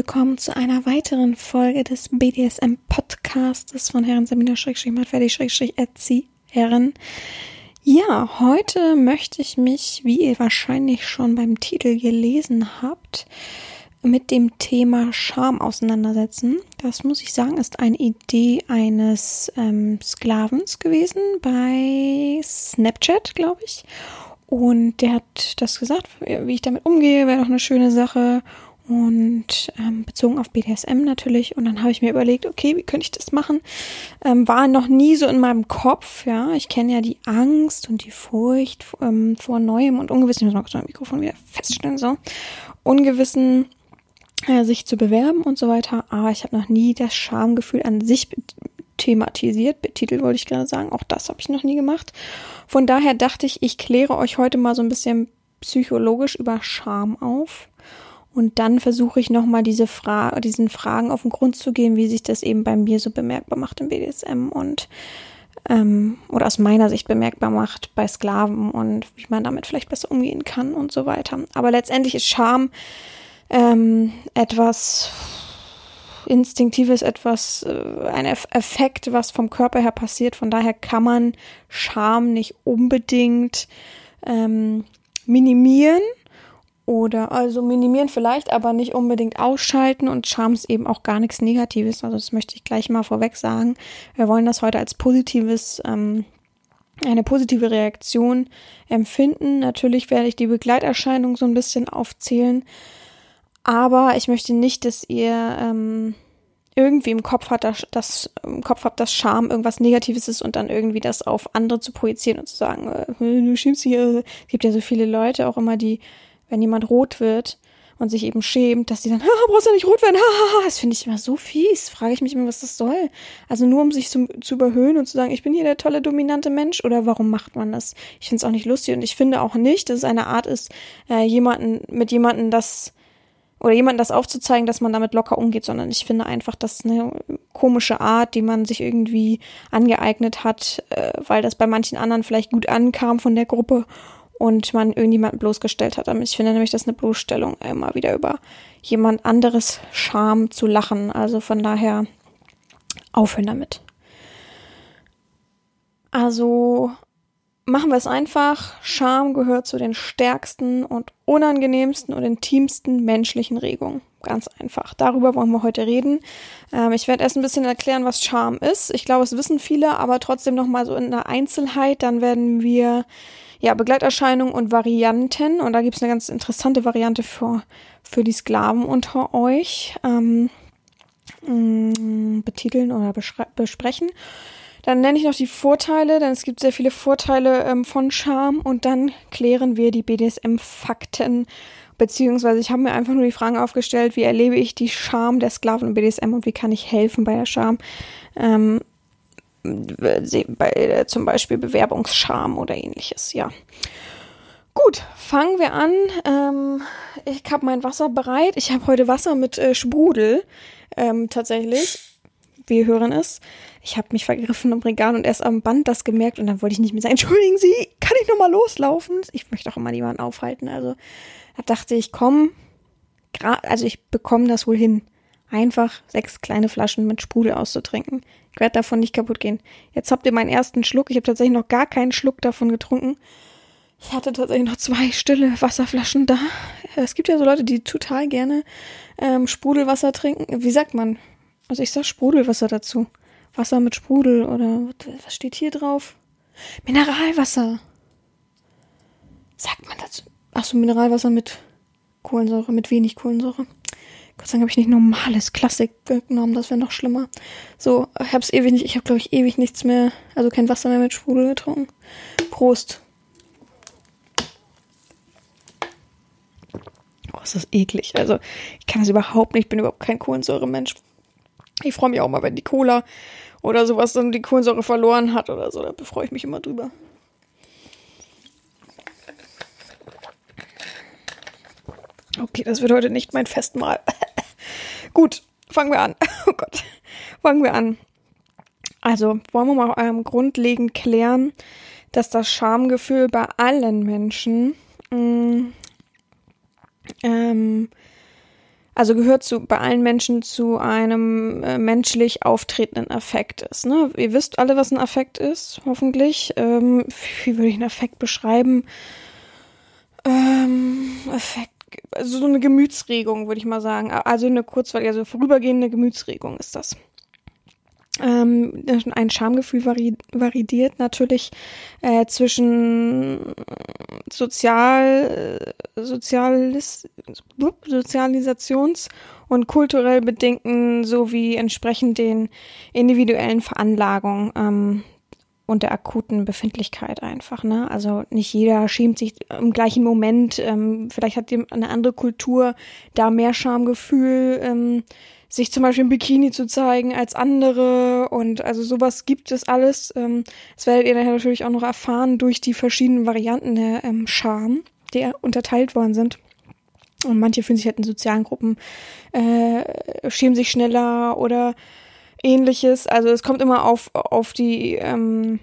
willkommen zu einer weiteren Folge des BDSM Podcasts von Herren Samina Erzieherin. Ja, heute möchte ich mich, wie ihr wahrscheinlich schon beim Titel gelesen habt, mit dem Thema Scham auseinandersetzen. Das muss ich sagen, ist eine Idee eines ähm, Sklavens gewesen bei Snapchat, glaube ich. Und der hat das gesagt, wie ich damit umgehe, wäre doch eine schöne Sache und ähm, bezogen auf BDSM natürlich. Und dann habe ich mir überlegt, okay, wie könnte ich das machen? Ähm, war noch nie so in meinem Kopf, ja. Ich kenne ja die Angst und die Furcht ähm, vor Neuem und Ungewissen. Ich muss mal kurz mein Mikrofon wieder feststellen, so. Ungewissen äh, sich zu bewerben und so weiter. Aber ich habe noch nie das Schamgefühl an sich thematisiert, betitelt wollte ich gerade sagen. Auch das habe ich noch nie gemacht. Von daher dachte ich, ich kläre euch heute mal so ein bisschen psychologisch über Scham auf und dann versuche ich nochmal diese Fra diesen Fragen auf den Grund zu gehen, wie sich das eben bei mir so bemerkbar macht im BDSM und ähm, oder aus meiner Sicht bemerkbar macht bei Sklaven und wie man damit vielleicht besser umgehen kann und so weiter. Aber letztendlich ist Scham ähm, etwas Instinktives, etwas, äh, ein Effekt, was vom Körper her passiert. Von daher kann man Scham nicht unbedingt ähm, minimieren oder also minimieren vielleicht, aber nicht unbedingt ausschalten und Scham ist eben auch gar nichts Negatives. Also das möchte ich gleich mal vorweg sagen. Wir wollen das heute als positives, ähm, eine positive Reaktion empfinden. Natürlich werde ich die Begleiterscheinung so ein bisschen aufzählen, aber ich möchte nicht, dass ihr ähm, irgendwie im Kopf hat, dass, dass im Kopf habt, dass Scham irgendwas Negatives ist und dann irgendwie das auf andere zu projizieren und zu sagen, äh, du schiebst hier. Es gibt ja so viele Leute auch immer, die wenn jemand rot wird und sich eben schämt, dass sie dann, ah, brauchst du nicht rot werden, ha, das finde ich immer so fies. Frage ich mich immer, was das soll. Also nur um sich zu, zu überhöhen und zu sagen, ich bin hier der tolle, dominante Mensch oder warum macht man das? Ich finde es auch nicht lustig und ich finde auch nicht, dass es eine Art ist, äh, jemanden, mit jemandem das oder jemandem das aufzuzeigen, dass man damit locker umgeht, sondern ich finde einfach, das ist eine komische Art, die man sich irgendwie angeeignet hat, äh, weil das bei manchen anderen vielleicht gut ankam von der Gruppe und man irgendjemanden bloßgestellt hat. Ich finde nämlich, das ist eine Bloßstellung, immer wieder über jemand anderes Scham zu lachen. Also von daher aufhören damit. Also machen wir es einfach. Scham gehört zu den stärksten und unangenehmsten und intimsten menschlichen Regungen. Ganz einfach. Darüber wollen wir heute reden. Ähm, ich werde erst ein bisschen erklären, was Scham ist. Ich glaube, es wissen viele, aber trotzdem nochmal so in der Einzelheit. Dann werden wir ja, Begleiterscheinungen und Varianten. Und da gibt es eine ganz interessante Variante für, für die Sklaven unter euch. Ähm, mm, betiteln oder besprechen. Dann nenne ich noch die Vorteile, denn es gibt sehr viele Vorteile ähm, von Charme und dann klären wir die BDSM-Fakten. Beziehungsweise ich habe mir einfach nur die Fragen aufgestellt, wie erlebe ich die Charme der Sklaven im BDSM und wie kann ich helfen bei der Charme. Ähm, bei, äh, zum Beispiel Bewerbungsscham oder ähnliches, ja. Gut, fangen wir an. Ähm, ich habe mein Wasser bereit. Ich habe heute Wasser mit äh, Sprudel. Ähm, tatsächlich. Wir hören es. Ich habe mich vergriffen im Regal und erst am Band das gemerkt und dann wollte ich nicht mehr sagen, entschuldigen Sie, kann ich nochmal loslaufen? Ich möchte auch immer niemanden aufhalten. Also da dachte ich, komm, also ich bekomme das wohl hin einfach sechs kleine Flaschen mit Sprudel auszutrinken. Ich werde davon nicht kaputt gehen. Jetzt habt ihr meinen ersten Schluck. Ich habe tatsächlich noch gar keinen Schluck davon getrunken. Ich hatte tatsächlich noch zwei stille Wasserflaschen da. Es gibt ja so Leute, die total gerne ähm, Sprudelwasser trinken. Wie sagt man? Also ich sag Sprudelwasser dazu. Wasser mit Sprudel oder was steht hier drauf? Mineralwasser. Sagt man dazu? Achso, Mineralwasser mit Kohlensäure, mit wenig Kohlensäure. Gott sei Dank habe ich nicht normales Klassik genommen, das wäre noch schlimmer. So, ich habe es ewig nicht, ich habe glaube ich ewig nichts mehr, also kein Wasser mehr mit Sprudel getrunken. Prost. Oh, das ist eklig. Also ich kann das überhaupt nicht, ich bin überhaupt kein Kohlensäure-Mensch. Ich freue mich auch mal, wenn die Cola oder sowas dann die Kohlensäure verloren hat oder so. Da freue ich mich immer drüber. Okay, das wird heute nicht mein Festmahl. Gut, fangen wir an. Oh Gott, fangen wir an. Also wollen wir mal ähm, grundlegend klären, dass das Schamgefühl bei allen Menschen mh, mm, ähm, also gehört zu bei allen Menschen zu einem äh, menschlich auftretenden Affekt ist. Ne? Ihr wisst alle, was ein Affekt ist, hoffentlich. Ähm, wie würde ich einen Affekt beschreiben? Ähm, Affekt, also so eine Gemütsregung, würde ich mal sagen. Also eine kurzweilige, also vorübergehende Gemütsregung ist das. Ähm, ein Schamgefühl vari variiert natürlich äh, zwischen sozial, Sozialis, Sozialisations- und kulturell bedingten sowie entsprechend den individuellen Veranlagungen ähm, und der akuten Befindlichkeit einfach. Ne? Also nicht jeder schämt sich im gleichen Moment. Ähm, vielleicht hat eine andere Kultur da mehr Schamgefühl. Ähm, sich zum Beispiel im Bikini zu zeigen als andere und also sowas gibt es alles. Ähm, das werdet ihr daher natürlich auch noch erfahren durch die verschiedenen Varianten der ähm, Scham, die unterteilt worden sind. Und manche fühlen sich halt in sozialen Gruppen, äh, schämen sich schneller oder ähnliches. Also es kommt immer auf, auf die ähm,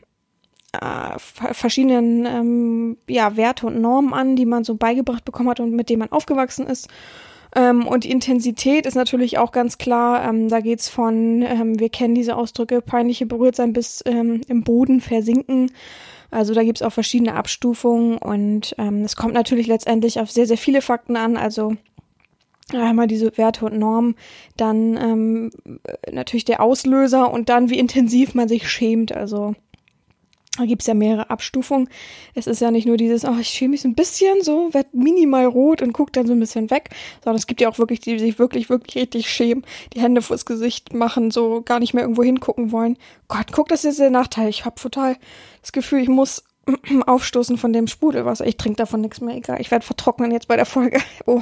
äh, verschiedenen ähm, ja, Werte und Normen an, die man so beigebracht bekommen hat und mit denen man aufgewachsen ist. Ähm, und die Intensität ist natürlich auch ganz klar. Ähm, da geht's von, ähm, wir kennen diese Ausdrücke, peinliche Berührtsein bis ähm, im Boden versinken. Also da gibt's auch verschiedene Abstufungen und ähm, es kommt natürlich letztendlich auf sehr, sehr viele Fakten an. Also einmal diese Werte und Normen, dann ähm, natürlich der Auslöser und dann wie intensiv man sich schämt. Also da gibt's ja mehrere Abstufungen. Es ist ja nicht nur dieses, oh, ich schäme mich so ein bisschen, so, werd minimal rot und guck dann so ein bisschen weg, sondern es gibt ja auch wirklich die, die sich wirklich, wirklich richtig schämen, die Hände vors Gesicht machen, so gar nicht mehr irgendwo hingucken wollen. Gott, guck, das ist der Nachteil. Ich habe total das Gefühl, ich muss aufstoßen von dem Sprudelwasser. Ich trinke davon nichts mehr, egal. Ich werde vertrocknen jetzt bei der Folge. Oh.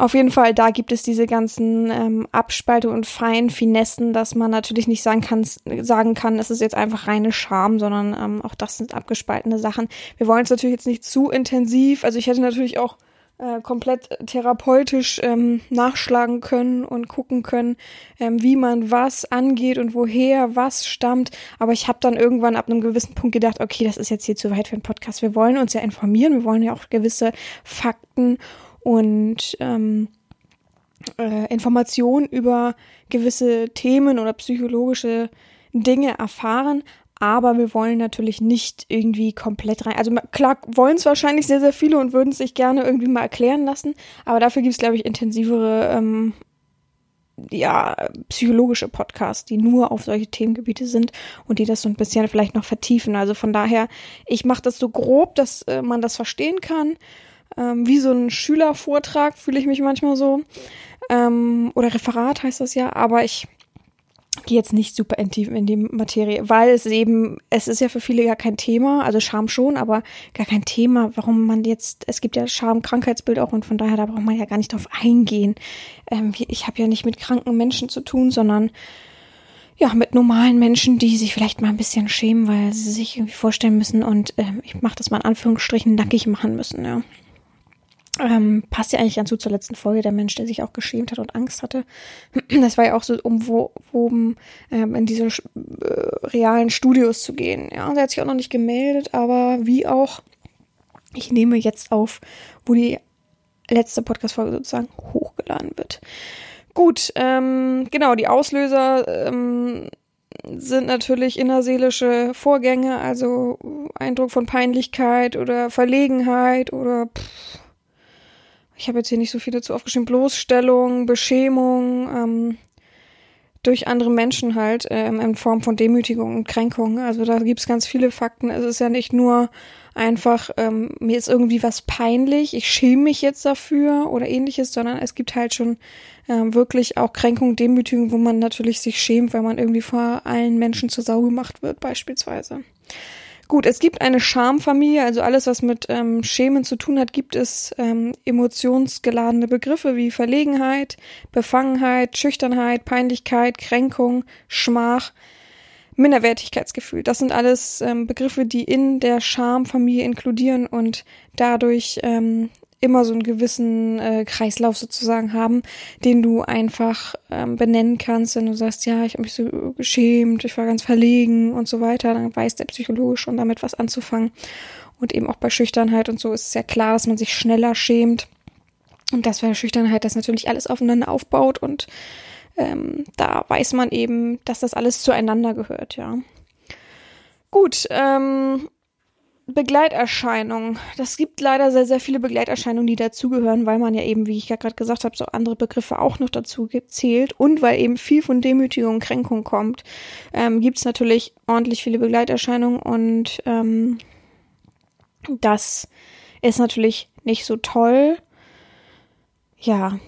Auf jeden Fall, da gibt es diese ganzen ähm, Abspalte und feinen Finessen, dass man natürlich nicht sagen kann, sagen kann, es ist jetzt einfach reine Scham, sondern ähm, auch das sind abgespaltene Sachen. Wir wollen es natürlich jetzt nicht zu intensiv. Also ich hätte natürlich auch äh, komplett therapeutisch ähm, nachschlagen können und gucken können, ähm, wie man was angeht und woher was stammt. Aber ich habe dann irgendwann ab einem gewissen Punkt gedacht, okay, das ist jetzt hier zu weit für einen Podcast. Wir wollen uns ja informieren, wir wollen ja auch gewisse Fakten und ähm, äh, Informationen über gewisse Themen oder psychologische Dinge erfahren, aber wir wollen natürlich nicht irgendwie komplett rein. Also klar wollen es wahrscheinlich sehr, sehr viele und würden es sich gerne irgendwie mal erklären lassen, aber dafür gibt es, glaube ich, intensivere, ähm, ja, psychologische Podcasts, die nur auf solche Themengebiete sind und die das so ein bisschen vielleicht noch vertiefen. Also von daher, ich mache das so grob, dass äh, man das verstehen kann ähm, wie so ein Schülervortrag, fühle ich mich manchmal so. Ähm, oder Referat heißt das ja, aber ich gehe jetzt nicht super in in die Materie, weil es eben, es ist ja für viele gar kein Thema, also Scham schon, aber gar kein Thema, warum man jetzt, es gibt ja Scham-Krankheitsbild auch und von daher, da braucht man ja gar nicht drauf eingehen. Ähm, ich habe ja nicht mit kranken Menschen zu tun, sondern ja, mit normalen Menschen, die sich vielleicht mal ein bisschen schämen, weil sie sich irgendwie vorstellen müssen und ähm, ich mache das mal in Anführungsstrichen nackig machen müssen, ja. Ähm, passt ja eigentlich ganz gut zur letzten Folge, der Mensch, der sich auch geschämt hat und Angst hatte. Das war ja auch so umwoben, ähm, in diese äh, realen Studios zu gehen. Ja, der hat sich auch noch nicht gemeldet, aber wie auch, ich nehme jetzt auf, wo die letzte Podcast-Folge sozusagen hochgeladen wird. Gut, ähm, genau, die Auslöser ähm, sind natürlich innerseelische Vorgänge, also Eindruck von Peinlichkeit oder Verlegenheit oder pff, ich habe jetzt hier nicht so viel dazu aufgeschrieben, Bloßstellung, Beschämung, ähm, durch andere Menschen halt, ähm, in Form von Demütigung und Kränkung. Also da gibt's ganz viele Fakten. Es ist ja nicht nur einfach, ähm, mir ist irgendwie was peinlich, ich schäme mich jetzt dafür oder ähnliches, sondern es gibt halt schon ähm, wirklich auch Kränkung, Demütigung, wo man natürlich sich schämt, weil man irgendwie vor allen Menschen zur Sau gemacht wird, beispielsweise. Gut, es gibt eine Schamfamilie, also alles, was mit ähm, Schämen zu tun hat, gibt es ähm, emotionsgeladene Begriffe wie Verlegenheit, Befangenheit, Schüchternheit, Peinlichkeit, Kränkung, Schmach, Minderwertigkeitsgefühl. Das sind alles ähm, Begriffe, die in der Schamfamilie inkludieren und dadurch ähm, immer so einen gewissen äh, Kreislauf sozusagen haben, den du einfach ähm, benennen kannst, wenn du sagst, ja, ich habe mich so geschämt, ich war ganz verlegen und so weiter, dann weiß der Psychologe schon damit was anzufangen. Und eben auch bei Schüchternheit und so ist es ja klar, dass man sich schneller schämt. Und das bei Schüchternheit, das natürlich alles aufeinander aufbaut und ähm, da weiß man eben, dass das alles zueinander gehört, ja. Gut, ähm, Begleiterscheinungen. Das gibt leider sehr, sehr viele Begleiterscheinungen, die dazugehören, weil man ja eben, wie ich ja gerade gesagt habe, so andere Begriffe auch noch dazu gezählt und weil eben viel von Demütigung und Kränkung kommt, ähm, gibt es natürlich ordentlich viele Begleiterscheinungen und ähm, das ist natürlich nicht so toll. Ja,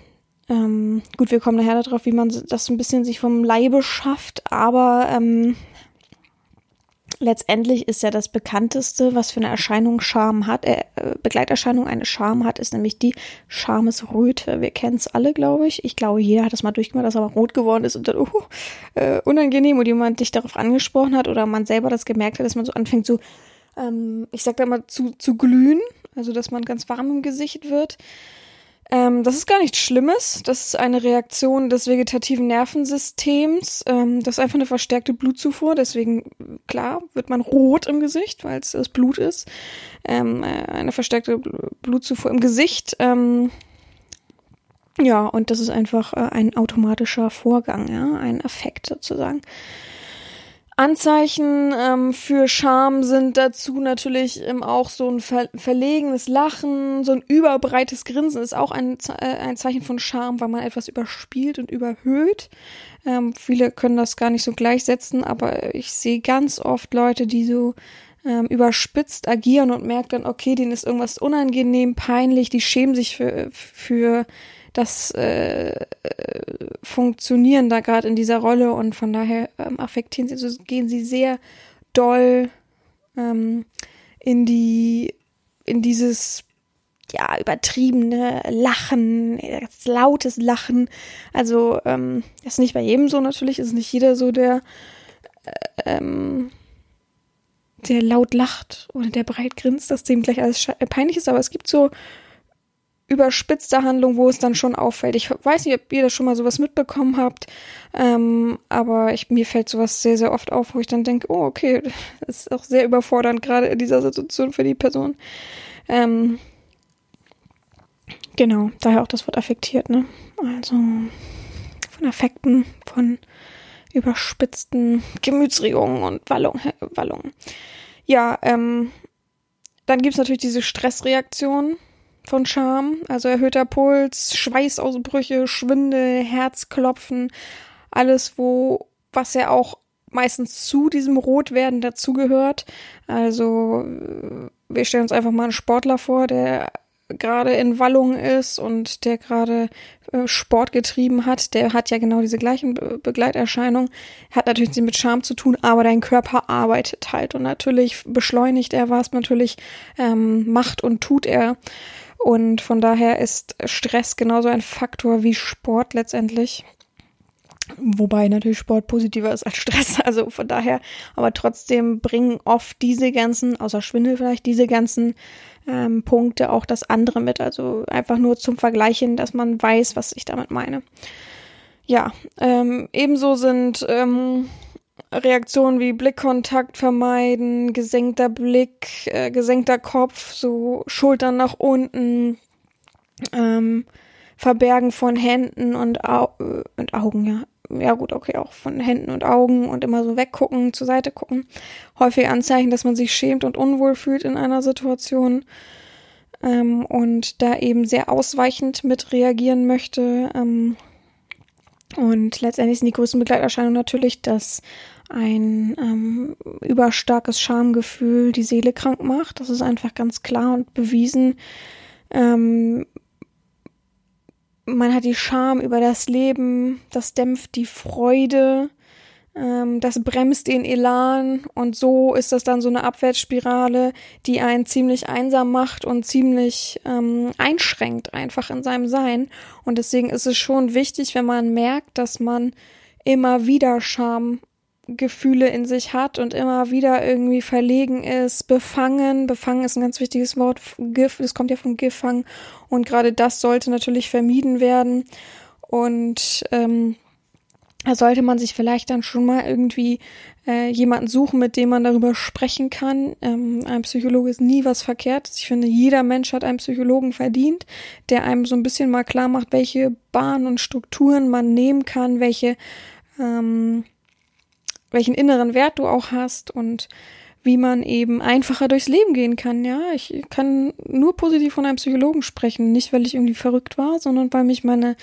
ähm, gut, wir kommen nachher darauf, wie man das ein bisschen sich vom Leibe schafft, aber ähm, letztendlich ist ja das bekannteste, was für eine Erscheinung Scham hat, äh, Begleiterscheinung eine Scham hat, ist nämlich die Schamesröte. Wir kennen es alle, glaube ich. Ich glaube, jeder hat das mal durchgemacht, dass er mal rot geworden ist und dann, uh, äh, unangenehm und jemand dich darauf angesprochen hat oder man selber das gemerkt hat, dass man so anfängt zu, ähm, ich sag da mal, zu, zu glühen, also dass man ganz warm im Gesicht wird. Ähm, das ist gar nichts Schlimmes. Das ist eine Reaktion des vegetativen Nervensystems. Ähm, das ist einfach eine verstärkte Blutzufuhr. Deswegen, klar, wird man rot im Gesicht, weil es das Blut ist. Ähm, äh, eine verstärkte Blutzufuhr im Gesicht. Ähm, ja, und das ist einfach äh, ein automatischer Vorgang, ja, ein Effekt sozusagen. Anzeichen ähm, für Scham sind dazu natürlich ähm, auch so ein ver verlegenes Lachen, so ein überbreites Grinsen ist auch ein, äh, ein Zeichen von Scham, weil man etwas überspielt und überhöht. Ähm, viele können das gar nicht so gleichsetzen, aber ich sehe ganz oft Leute, die so ähm, überspitzt agieren und merken dann, okay, denen ist irgendwas unangenehm, peinlich, die schämen sich für, für das äh, Funktionieren da gerade in dieser Rolle und von daher ähm, affektieren sie, also gehen sie sehr doll ähm, in die, in dieses ja, übertriebene Lachen, lautes Lachen. Also, ähm, das ist nicht bei jedem so natürlich, ist nicht jeder so, der, äh, ähm, der laut lacht oder der breit grinst, dass dem gleich alles peinlich ist, aber es gibt so überspitzte Handlung, wo es dann schon auffällt. Ich weiß nicht, ob ihr das schon mal sowas mitbekommen habt, ähm, aber ich, mir fällt sowas sehr, sehr oft auf, wo ich dann denke, oh, okay, das ist auch sehr überfordernd, gerade in dieser Situation für die Person. Ähm, genau, daher auch das Wort affektiert, ne? Also von Affekten, von überspitzten Gemütsregungen und Wallungen. Wallung. Ja, ähm, dann gibt's natürlich diese Stressreaktion von Scham, also erhöhter Puls, Schweißausbrüche, Schwindel, Herzklopfen, alles, wo, was ja auch meistens zu diesem Rotwerden dazugehört. Also wir stellen uns einfach mal einen Sportler vor, der gerade in Wallung ist und der gerade äh, Sport getrieben hat, der hat ja genau diese gleichen Be Begleiterscheinungen, hat natürlich mit Scham zu tun, aber dein Körper arbeitet halt und natürlich beschleunigt er was, natürlich ähm, macht und tut er. Und von daher ist Stress genauso ein Faktor wie Sport letztendlich. Wobei natürlich Sport positiver ist als Stress. Also von daher, aber trotzdem bringen oft diese ganzen, außer Schwindel vielleicht, diese ganzen ähm, Punkte auch das andere mit. Also einfach nur zum Vergleichen, dass man weiß, was ich damit meine. Ja, ähm, ebenso sind ähm, Reaktionen wie Blickkontakt vermeiden, gesenkter Blick, äh, gesenkter Kopf, so Schultern nach unten, ähm, Verbergen von Händen und, Au äh, und Augen, ja. Ja gut, okay, auch von Händen und Augen und immer so weggucken, zur Seite gucken. Häufig Anzeichen, dass man sich schämt und unwohl fühlt in einer Situation ähm, und da eben sehr ausweichend mit reagieren möchte. Ähm, und letztendlich sind die größten Begleiterscheinungen natürlich, dass ein ähm, überstarkes Schamgefühl die Seele krank macht. Das ist einfach ganz klar und bewiesen. Ähm, man hat die Scham über das Leben, das dämpft die Freude. Ähm, das bremst den Elan und so ist das dann so eine Abwärtsspirale, die einen ziemlich einsam macht und ziemlich ähm, einschränkt einfach in seinem Sein. Und deswegen ist es schon wichtig, wenn man merkt, dass man immer wieder Schamgefühle in sich hat und immer wieder irgendwie verlegen ist, befangen. Befangen ist ein ganz wichtiges Wort. Gift, das kommt ja von Gifang. Und gerade das sollte natürlich vermieden werden. Und ähm, sollte man sich vielleicht dann schon mal irgendwie äh, jemanden suchen, mit dem man darüber sprechen kann. Ähm, ein Psychologe ist nie was Verkehrtes. Ich finde, jeder Mensch hat einen Psychologen verdient, der einem so ein bisschen mal klar macht, welche Bahnen und Strukturen man nehmen kann, welche, ähm, welchen inneren Wert du auch hast und wie man eben einfacher durchs Leben gehen kann. Ja, ich kann nur positiv von einem Psychologen sprechen, nicht weil ich irgendwie verrückt war, sondern weil mich meine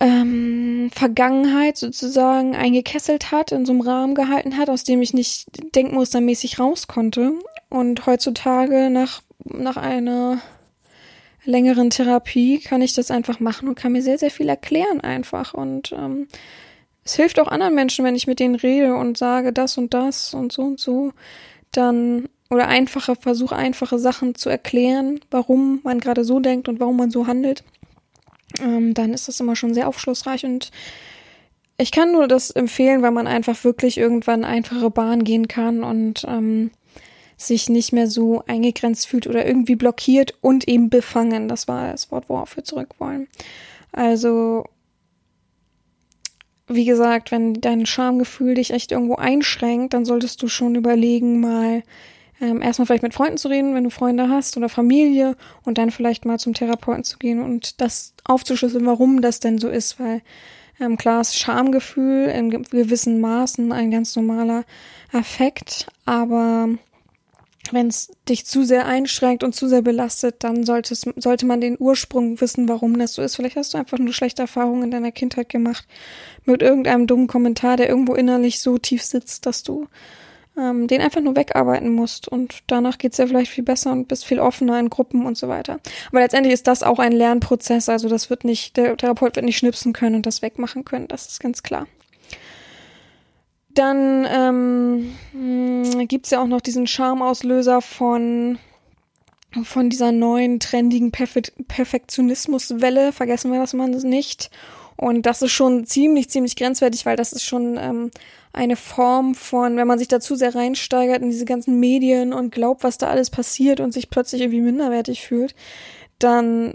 ähm, Vergangenheit sozusagen eingekesselt hat, in so einem Rahmen gehalten hat, aus dem ich nicht denkmustermäßig raus konnte. Und heutzutage nach, nach einer längeren Therapie kann ich das einfach machen und kann mir sehr, sehr viel erklären einfach. Und ähm, es hilft auch anderen Menschen, wenn ich mit denen rede und sage das und das und so und so, dann oder einfache, versuche einfache Sachen zu erklären, warum man gerade so denkt und warum man so handelt ähm, dann ist das immer schon sehr aufschlussreich und ich kann nur das empfehlen, weil man einfach wirklich irgendwann einfache Bahn gehen kann und ähm, sich nicht mehr so eingegrenzt fühlt oder irgendwie blockiert und eben befangen. Das war das Wort, worauf wir zurück wollen. Also, wie gesagt, wenn dein Schamgefühl dich echt irgendwo einschränkt, dann solltest du schon überlegen, mal ähm, erstmal vielleicht mit Freunden zu reden, wenn du Freunde hast oder Familie und dann vielleicht mal zum Therapeuten zu gehen und das aufzuschlüsseln, warum das denn so ist, weil ähm, klar ist Schamgefühl in gewissen Maßen ein ganz normaler Affekt, aber wenn es dich zu sehr einschränkt und zu sehr belastet, dann solltest, sollte man den Ursprung wissen, warum das so ist. Vielleicht hast du einfach nur schlechte Erfahrungen in deiner Kindheit gemacht mit irgendeinem dummen Kommentar, der irgendwo innerlich so tief sitzt, dass du ähm, den einfach nur wegarbeiten musst und danach geht's dir vielleicht viel besser und bist viel offener in Gruppen und so weiter. Aber letztendlich ist das auch ein Lernprozess, also das wird nicht, der Therapeut wird nicht schnipsen können und das wegmachen können, das ist ganz klar. Dann ähm, hm, gibt's ja auch noch diesen Charmauslöser von von dieser neuen trendigen Perfe Perfektionismuswelle, vergessen wir das mal nicht. Und das ist schon ziemlich, ziemlich grenzwertig, weil das ist schon ähm, eine Form von, wenn man sich dazu sehr reinsteigert in diese ganzen Medien und glaubt, was da alles passiert und sich plötzlich irgendwie minderwertig fühlt, dann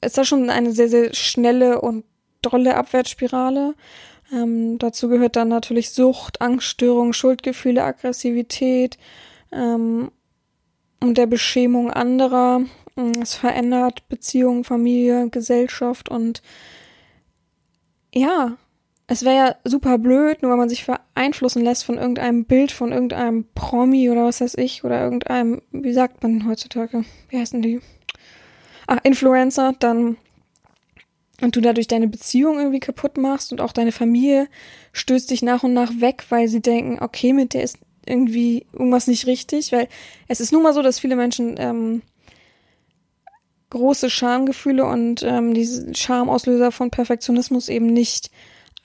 ist das schon eine sehr, sehr schnelle und dolle Abwärtsspirale. Ähm, dazu gehört dann natürlich Sucht, Angststörung, Schuldgefühle, Aggressivität ähm, und der Beschämung anderer. Es verändert Beziehungen, Familie, Gesellschaft und ja, es wäre ja super blöd, nur weil man sich beeinflussen lässt von irgendeinem Bild von irgendeinem Promi oder was weiß ich oder irgendeinem, wie sagt man heutzutage, wie heißen die? Ach, Influencer, dann und du dadurch deine Beziehung irgendwie kaputt machst und auch deine Familie stößt dich nach und nach weg, weil sie denken, okay, mit der ist irgendwie irgendwas nicht richtig, weil es ist nun mal so, dass viele Menschen ähm, große Schamgefühle und ähm, diese Schamauslöser von Perfektionismus eben nicht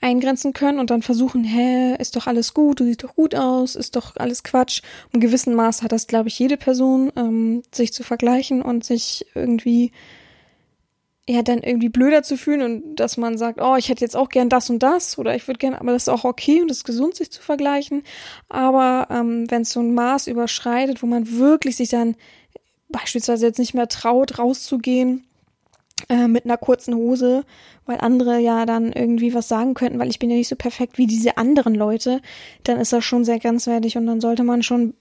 eingrenzen können und dann versuchen, hä, ist doch alles gut, du siehst doch gut aus, ist doch alles Quatsch. Im gewissen Maß hat das, glaube ich, jede Person, ähm, sich zu vergleichen und sich irgendwie ja dann irgendwie blöder zu fühlen und dass man sagt, oh, ich hätte jetzt auch gern das und das oder ich würde gern, aber das ist auch okay und es ist gesund, sich zu vergleichen. Aber ähm, wenn es so ein Maß überschreitet, wo man wirklich sich dann beispielsweise jetzt nicht mehr traut, rauszugehen äh, mit einer kurzen Hose, weil andere ja dann irgendwie was sagen könnten, weil ich bin ja nicht so perfekt wie diese anderen Leute, dann ist das schon sehr grenzwertig und dann sollte man schon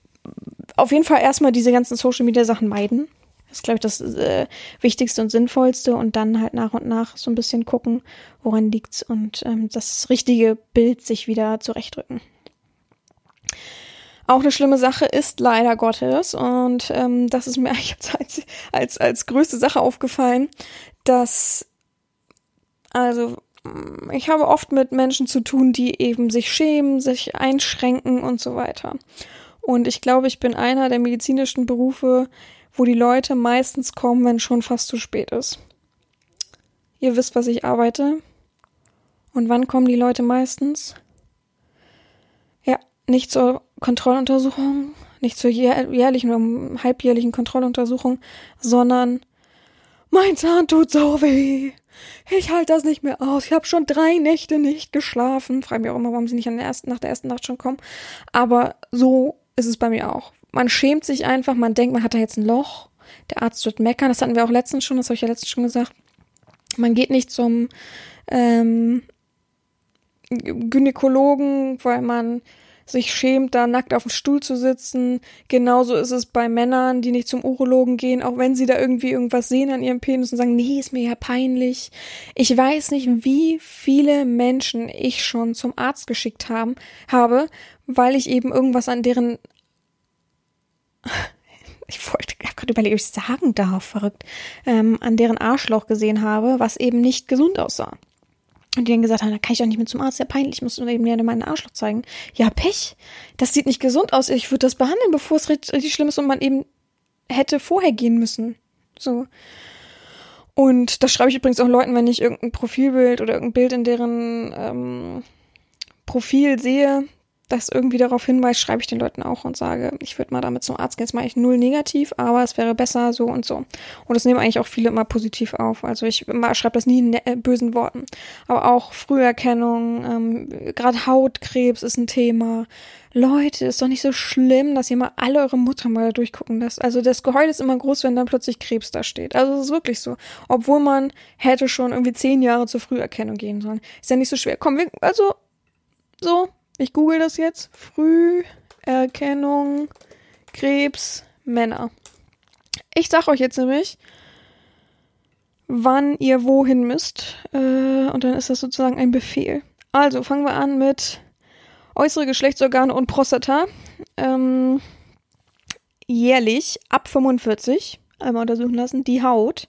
auf jeden Fall erstmal diese ganzen Social Media Sachen meiden. Das ist, glaube ich, das äh, Wichtigste und Sinnvollste und dann halt nach und nach so ein bisschen gucken, woran liegt's und ähm, das richtige Bild sich wieder zurechtrücken. Auch eine schlimme Sache ist leider Gottes und ähm, das ist mir eigentlich als, als, als größte Sache aufgefallen, dass also ich habe oft mit Menschen zu tun, die eben sich schämen, sich einschränken und so weiter. Und ich glaube, ich bin einer der medizinischen Berufe, wo die Leute meistens kommen, wenn schon fast zu spät ist. Ihr wisst, was ich arbeite. Und wann kommen die Leute meistens? nicht zur Kontrolluntersuchung, nicht zur jährlichen oder halbjährlichen Kontrolluntersuchung, sondern mein Zahn tut so weh. Ich halte das nicht mehr aus. Ich habe schon drei Nächte nicht geschlafen. Frage mich auch immer, warum sie nicht an der ersten, nach der ersten Nacht schon kommen. Aber so ist es bei mir auch. Man schämt sich einfach, man denkt, man hat da jetzt ein Loch. Der Arzt wird meckern. Das hatten wir auch letztens schon, das habe ich ja letztens schon gesagt. Man geht nicht zum ähm, Gynäkologen, weil man sich schämt, da nackt auf dem Stuhl zu sitzen. Genauso ist es bei Männern, die nicht zum Urologen gehen, auch wenn sie da irgendwie irgendwas sehen an ihrem Penis und sagen, nee, ist mir ja peinlich. Ich weiß nicht, wie viele Menschen ich schon zum Arzt geschickt haben, habe, weil ich eben irgendwas an deren ich wollte ich gerade überlegen, ob ich sagen darf, verrückt, ähm, an deren Arschloch gesehen habe, was eben nicht gesund aussah. Und die dann gesagt haben, da kann ich auch nicht mehr zum Arzt, sehr peinlich, ich muss nur eben meinen Arschloch zeigen. Ja, Pech. Das sieht nicht gesund aus. Ich würde das behandeln, bevor es richtig schlimm ist und man eben hätte vorher gehen müssen. So. Und das schreibe ich übrigens auch Leuten, wenn ich irgendein Profilbild oder irgendein Bild in deren ähm, Profil sehe, das irgendwie darauf hinweist, schreibe ich den Leuten auch und sage, ich würde mal damit zum Arzt gehen. Jetzt mache ich null negativ, aber es wäre besser so und so. Und das nehmen eigentlich auch viele immer positiv auf. Also ich schreibe das nie in ne-, äh, bösen Worten. Aber auch Früherkennung, ähm, gerade Hautkrebs ist ein Thema. Leute, ist doch nicht so schlimm, dass ihr mal alle eure Mutter mal durchgucken lasst. Also das Geheul ist immer groß, wenn dann plötzlich Krebs da steht. Also es ist wirklich so. Obwohl man hätte schon irgendwie zehn Jahre zur Früherkennung gehen sollen. Ist ja nicht so schwer. Komm, wir, also so, ich google das jetzt. Früherkennung Krebs Männer. Ich sag euch jetzt nämlich, wann ihr wohin müsst. Äh, und dann ist das sozusagen ein Befehl. Also fangen wir an mit äußere Geschlechtsorgane und Prostata. Ähm, jährlich ab 45 einmal untersuchen lassen. Die Haut.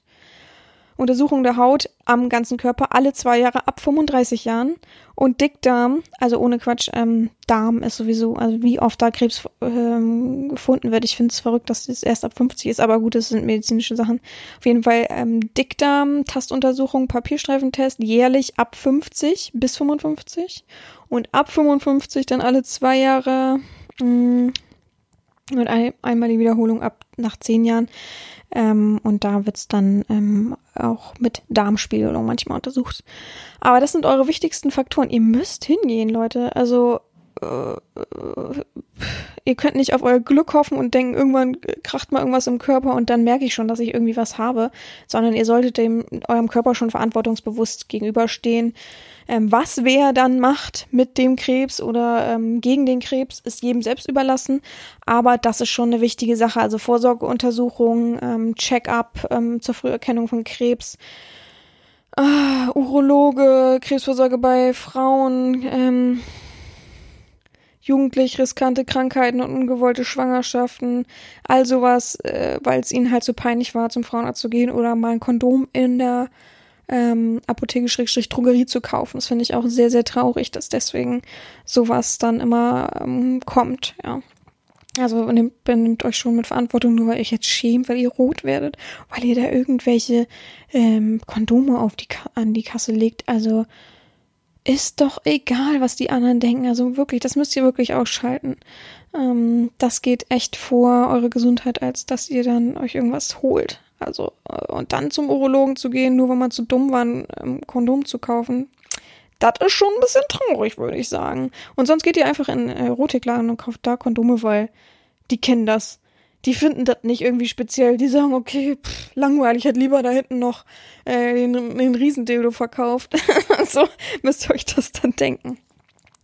Untersuchung der Haut am ganzen Körper alle zwei Jahre ab 35 Jahren und Dickdarm, also ohne Quatsch, ähm, Darm ist sowieso, also wie oft da Krebs ähm, gefunden wird. Ich finde es verrückt, dass es erst ab 50 ist, aber gut, das sind medizinische Sachen. Auf jeden Fall ähm, Dickdarm, Tastuntersuchung, Papierstreifentest jährlich ab 50 bis 55 und ab 55 dann alle zwei Jahre mh, mm, und ein, einmal die Wiederholung ab nach zehn Jahren ähm, und da wird's dann ähm, auch mit Darmspiegelung manchmal untersucht. Aber das sind eure wichtigsten Faktoren. Ihr müsst hingehen, Leute. Also äh, ihr könnt nicht auf euer Glück hoffen und denken, irgendwann kracht mal irgendwas im Körper und dann merke ich schon, dass ich irgendwie was habe, sondern ihr solltet dem eurem Körper schon verantwortungsbewusst gegenüberstehen. Ähm, was wer dann macht mit dem Krebs oder ähm, gegen den Krebs, ist jedem selbst überlassen. Aber das ist schon eine wichtige Sache. Also Vorsorgeuntersuchungen, ähm, Check-up ähm, zur Früherkennung von Krebs. Uh, Urologe, Krebsvorsorge bei Frauen, ähm, jugendlich riskante Krankheiten und ungewollte Schwangerschaften, all sowas, äh, weil es ihnen halt so peinlich war, zum Frauenarzt zu gehen oder mal ein Kondom in der ähm, Apotheke-Drogerie zu kaufen. Das finde ich auch sehr, sehr traurig, dass deswegen sowas dann immer ähm, kommt, ja. Also nehmt, benimmt euch schon mit Verantwortung, nur weil ihr jetzt schämt, weil ihr rot werdet, weil ihr da irgendwelche ähm, Kondome auf die an die Kasse legt. Also ist doch egal, was die anderen denken. Also wirklich, das müsst ihr wirklich ausschalten. Ähm, das geht echt vor eure Gesundheit, als dass ihr dann euch irgendwas holt. Also, äh, und dann zum Urologen zu gehen, nur weil man zu dumm war, ein ähm, Kondom zu kaufen. Das ist schon ein bisschen traurig, würde ich sagen. Und sonst geht ihr einfach in Erotikladen und kauft da Kondome, weil die kennen das. Die finden das nicht irgendwie speziell. Die sagen, okay, pff, langweilig, hat lieber da hinten noch äh, den, den Riesendildo verkauft. so müsst ihr euch das dann denken.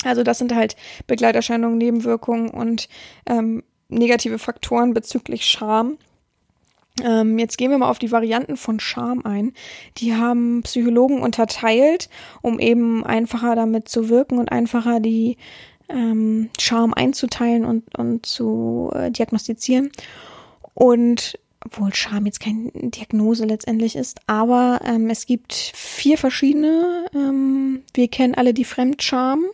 Also das sind halt Begleiterscheinungen, Nebenwirkungen und ähm, negative Faktoren bezüglich Scham. Ähm, jetzt gehen wir mal auf die Varianten von Scham ein. Die haben Psychologen unterteilt, um eben einfacher damit zu wirken und einfacher die ähm, Scham einzuteilen und, und zu äh, diagnostizieren. Und obwohl Scham jetzt keine Diagnose letztendlich ist, aber ähm, es gibt vier verschiedene. Ähm, wir kennen alle die Fremdscham.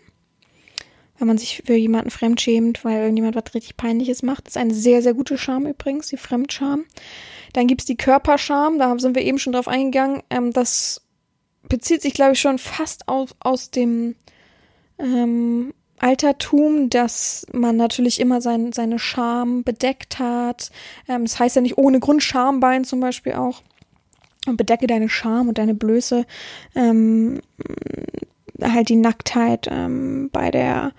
Wenn man sich für jemanden fremdschämt, weil irgendjemand was richtig Peinliches macht, das ist eine sehr, sehr gute Scham übrigens, die Fremdscham. Dann gibt's die Körperscham, da sind wir eben schon drauf eingegangen. Ähm, das bezieht sich, glaube ich, schon fast aus, aus dem ähm, Altertum, dass man natürlich immer sein, seine Scham bedeckt hat. Ähm, das heißt ja nicht ohne Grund Schambein zum Beispiel auch. Und bedecke deine Scham und deine Blöße, ähm, halt die Nacktheit ähm, bei der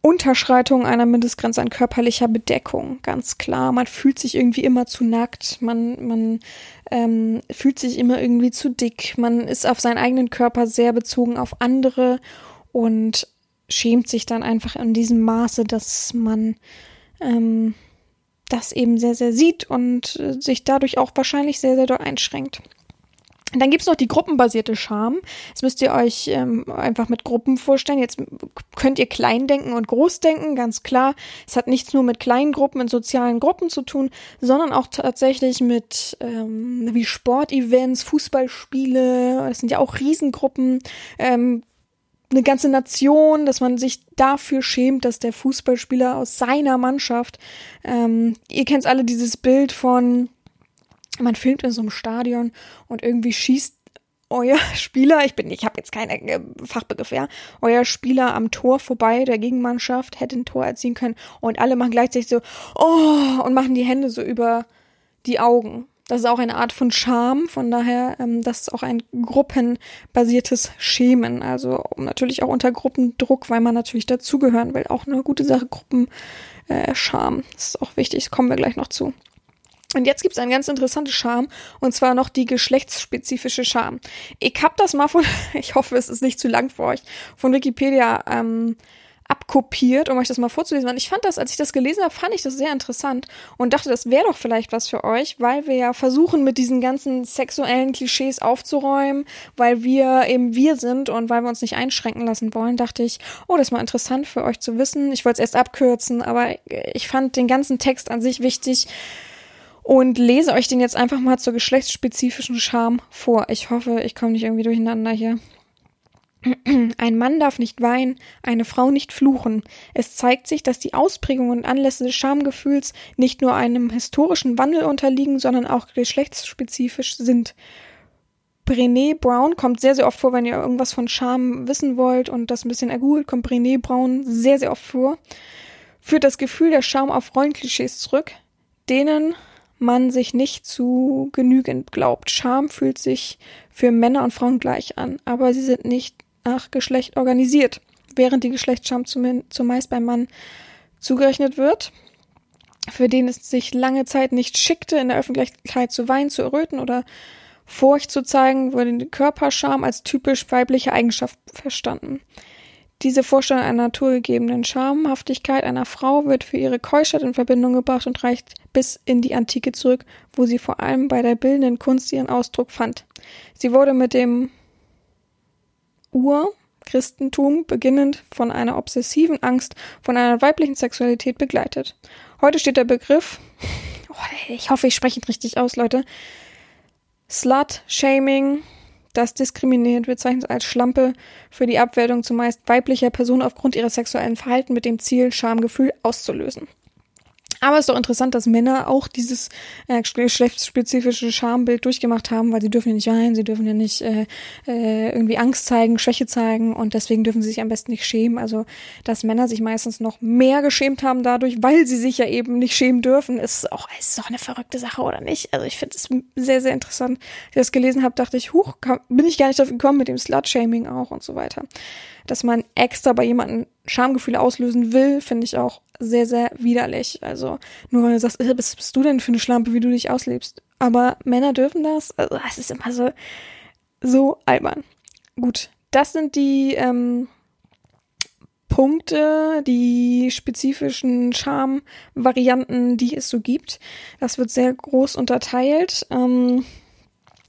Unterschreitung einer Mindestgrenze an körperlicher Bedeckung, ganz klar. Man fühlt sich irgendwie immer zu nackt, man, man ähm, fühlt sich immer irgendwie zu dick, man ist auf seinen eigenen Körper sehr bezogen auf andere und schämt sich dann einfach in diesem Maße, dass man ähm, das eben sehr, sehr sieht und äh, sich dadurch auch wahrscheinlich sehr, sehr doll einschränkt. Dann gibt's noch die gruppenbasierte Scham. Jetzt müsst ihr euch ähm, einfach mit Gruppen vorstellen. Jetzt könnt ihr klein denken und groß denken, ganz klar. Es hat nichts nur mit kleinen Gruppen in sozialen Gruppen zu tun, sondern auch tatsächlich mit ähm, wie Sportevents, Fußballspiele. Das sind ja auch Riesengruppen. Ähm, eine ganze Nation, dass man sich dafür schämt, dass der Fußballspieler aus seiner Mannschaft, ähm, ihr kennt alle dieses Bild von, man filmt in so einem Stadion und irgendwie schießt euer Spieler, ich bin, ich habe jetzt keinen äh, Fachbegriff, ja, euer Spieler am Tor vorbei der Gegenmannschaft hätte ein Tor erzielen können und alle machen gleichzeitig so, oh, und machen die Hände so über die Augen. Das ist auch eine Art von Scham, von daher, ähm, das ist auch ein gruppenbasiertes Schämen. Also natürlich auch unter Gruppendruck, weil man natürlich dazugehören will. Auch eine gute Sache, Gruppenscham. Äh, das ist auch wichtig, das kommen wir gleich noch zu. Und jetzt gibt's eine ganz interessante Scham, und zwar noch die geschlechtsspezifische Scham. Ich hab das mal von, ich hoffe, es ist nicht zu lang für euch, von Wikipedia ähm, abkopiert, um euch das mal vorzulesen. Und ich fand das, als ich das gelesen habe, fand ich das sehr interessant und dachte, das wäre doch vielleicht was für euch, weil wir ja versuchen, mit diesen ganzen sexuellen Klischees aufzuräumen, weil wir eben wir sind und weil wir uns nicht einschränken lassen wollen, dachte ich, oh, das ist mal interessant für euch zu wissen. Ich wollte es erst abkürzen, aber ich fand den ganzen Text an sich wichtig und lese euch den jetzt einfach mal zur geschlechtsspezifischen Scham vor. Ich hoffe, ich komme nicht irgendwie durcheinander hier. Ein Mann darf nicht weinen, eine Frau nicht fluchen. Es zeigt sich, dass die Ausprägungen und Anlässe des Schamgefühls nicht nur einem historischen Wandel unterliegen, sondern auch geschlechtsspezifisch sind. Brené Brown kommt sehr, sehr oft vor, wenn ihr irgendwas von Scham wissen wollt und das ein bisschen ergoogelt, kommt Brené Brown sehr, sehr oft vor. Führt das Gefühl der Scham auf Rollenklischees zurück, denen man sich nicht zu genügend glaubt. Scham fühlt sich für Männer und Frauen gleich an, aber sie sind nicht nach Geschlecht organisiert, während die Geschlechtsscham zumeist beim Mann zugerechnet wird, für den es sich lange Zeit nicht schickte, in der Öffentlichkeit zu weinen, zu erröten oder Furcht zu zeigen, wurde die Körperscham als typisch weibliche Eigenschaft verstanden. Diese Vorstellung einer naturgegebenen Schamhaftigkeit einer Frau wird für ihre Keuschheit in Verbindung gebracht und reicht bis in die Antike zurück, wo sie vor allem bei der bildenden Kunst ihren Ausdruck fand. Sie wurde mit dem Ur-Christentum beginnend von einer obsessiven Angst von einer weiblichen Sexualität begleitet. Heute steht der Begriff, oh, ich hoffe, ich spreche ihn richtig aus, Leute, Slut-Shaming, das diskriminierend bezeichnet als Schlampe für die Abwertung zumeist weiblicher Personen aufgrund ihres sexuellen Verhalten mit dem Ziel, Schamgefühl auszulösen. Aber es ist doch interessant, dass Männer auch dieses äh, geschlechtsspezifische Schambild durchgemacht haben, weil sie dürfen ja nicht weinen, sie dürfen ja nicht äh, äh, irgendwie Angst zeigen, Schwäche zeigen und deswegen dürfen sie sich am besten nicht schämen. Also, dass Männer sich meistens noch mehr geschämt haben dadurch, weil sie sich ja eben nicht schämen dürfen, ist auch, ist doch eine verrückte Sache, oder nicht? Also, ich finde es sehr, sehr interessant. Als ich das gelesen habe, dachte ich, huch, bin ich gar nicht drauf gekommen mit dem Slut-Shaming auch und so weiter dass man extra bei jemandem Schamgefühle auslösen will, finde ich auch sehr, sehr widerlich. Also nur weil du sagst, äh, was bist du denn für eine Schlampe, wie du dich auslebst? Aber Männer dürfen das. Also es ist immer so, so albern. Gut, das sind die ähm, Punkte, die spezifischen Charme-Varianten, die es so gibt. Das wird sehr groß unterteilt. Ähm,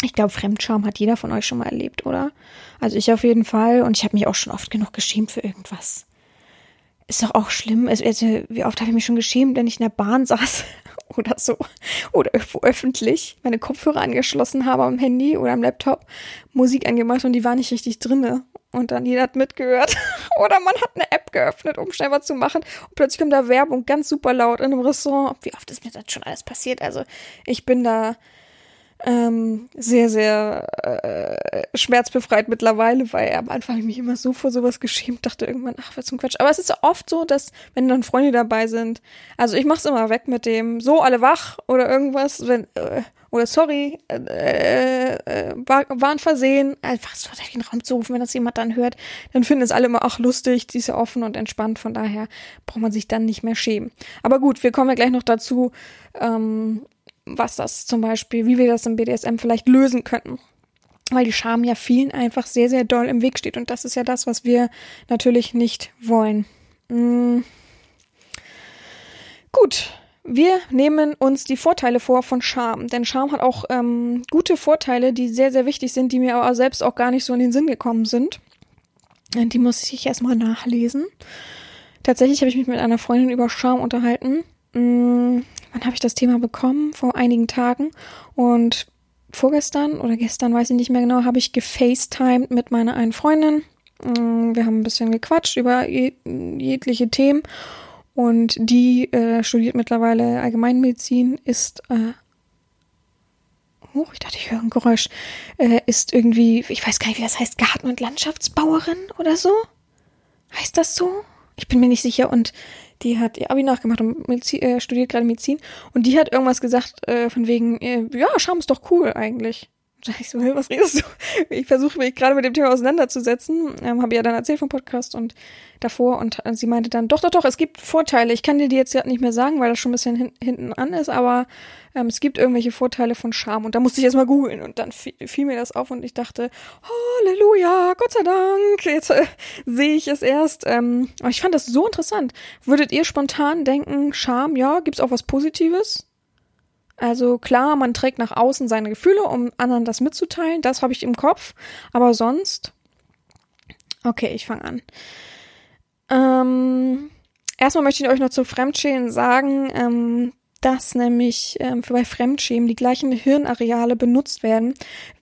ich glaube, Fremdscham hat jeder von euch schon mal erlebt, oder? Also ich auf jeden Fall. Und ich habe mich auch schon oft genug geschämt für irgendwas. Ist doch auch schlimm. Also, wie oft habe ich mich schon geschämt, wenn ich in der Bahn saß oder so. Oder irgendwo öffentlich meine Kopfhörer angeschlossen habe am Handy oder am Laptop, Musik angemacht und die war nicht richtig drinne. Und dann jeder hat mitgehört. oder man hat eine App geöffnet, um schnell was zu machen. Und plötzlich kommt da Werbung ganz super laut in einem Restaurant. Wie oft ist mir das schon alles passiert? Also ich bin da ähm, sehr, sehr äh, schmerzbefreit mittlerweile, weil am Anfang ich mich immer so vor sowas geschämt, dachte irgendwann, ach, was zum Quatsch. Aber es ist oft so, dass, wenn dann Freunde dabei sind, also ich mach's immer weg mit dem, so, alle wach oder irgendwas, wenn, äh, oder sorry, äh, äh, war, war ein Versehen, einfach so den Raum zu rufen, wenn das jemand dann hört, dann finden es alle immer auch lustig, die ist ja offen und entspannt, von daher braucht man sich dann nicht mehr schämen. Aber gut, wir kommen ja gleich noch dazu, ähm, was das zum Beispiel, wie wir das im BDSM vielleicht lösen könnten. Weil die Scham ja vielen einfach sehr, sehr doll im Weg steht. Und das ist ja das, was wir natürlich nicht wollen. Mhm. Gut, wir nehmen uns die Vorteile vor von Scham, denn Scham hat auch ähm, gute Vorteile, die sehr, sehr wichtig sind, die mir aber selbst auch gar nicht so in den Sinn gekommen sind. Die muss ich erstmal nachlesen. Tatsächlich habe ich mich mit einer Freundin über Scham unterhalten. Wann habe ich das Thema bekommen? Vor einigen Tagen. Und vorgestern oder gestern, weiß ich nicht mehr genau, habe ich gefacetimed mit meiner einen Freundin. Hm, wir haben ein bisschen gequatscht über jegliche Themen. Und die äh, studiert mittlerweile Allgemeinmedizin, ist, äh, oh, ich dachte, ich höre ein Geräusch, äh, ist irgendwie, ich weiß gar nicht, wie das heißt, Garten- und Landschaftsbauerin oder so? Heißt das so? Ich bin mir nicht sicher. Und die hat ihr Abi nachgemacht und Medizin, äh, studiert gerade Medizin. Und die hat irgendwas gesagt, äh, von wegen, äh, ja, Scham ist doch cool eigentlich. Ich so, was redest du? Ich versuche mich gerade mit dem Thema auseinanderzusetzen. Ähm, Habe ja dann erzählt vom Podcast und davor und sie meinte dann, doch, doch, doch, es gibt Vorteile. Ich kann dir die jetzt nicht mehr sagen, weil das schon ein bisschen hin, hinten an ist, aber ähm, es gibt irgendwelche Vorteile von Scham. Und da musste ich erstmal googeln und dann fiel, fiel, mir das auf und ich dachte, Halleluja, Gott sei Dank, jetzt äh, sehe ich es erst. Ähm, aber ich fand das so interessant. Würdet ihr spontan denken, Scham, ja, gibt's auch was Positives? Also klar, man trägt nach außen seine Gefühle, um anderen das mitzuteilen. Das habe ich im Kopf. Aber sonst. Okay, ich fange an. Ähm, erstmal möchte ich euch noch zu Fremdschämen sagen, ähm, dass nämlich ähm, für bei Fremdschämen die gleichen Hirnareale benutzt werden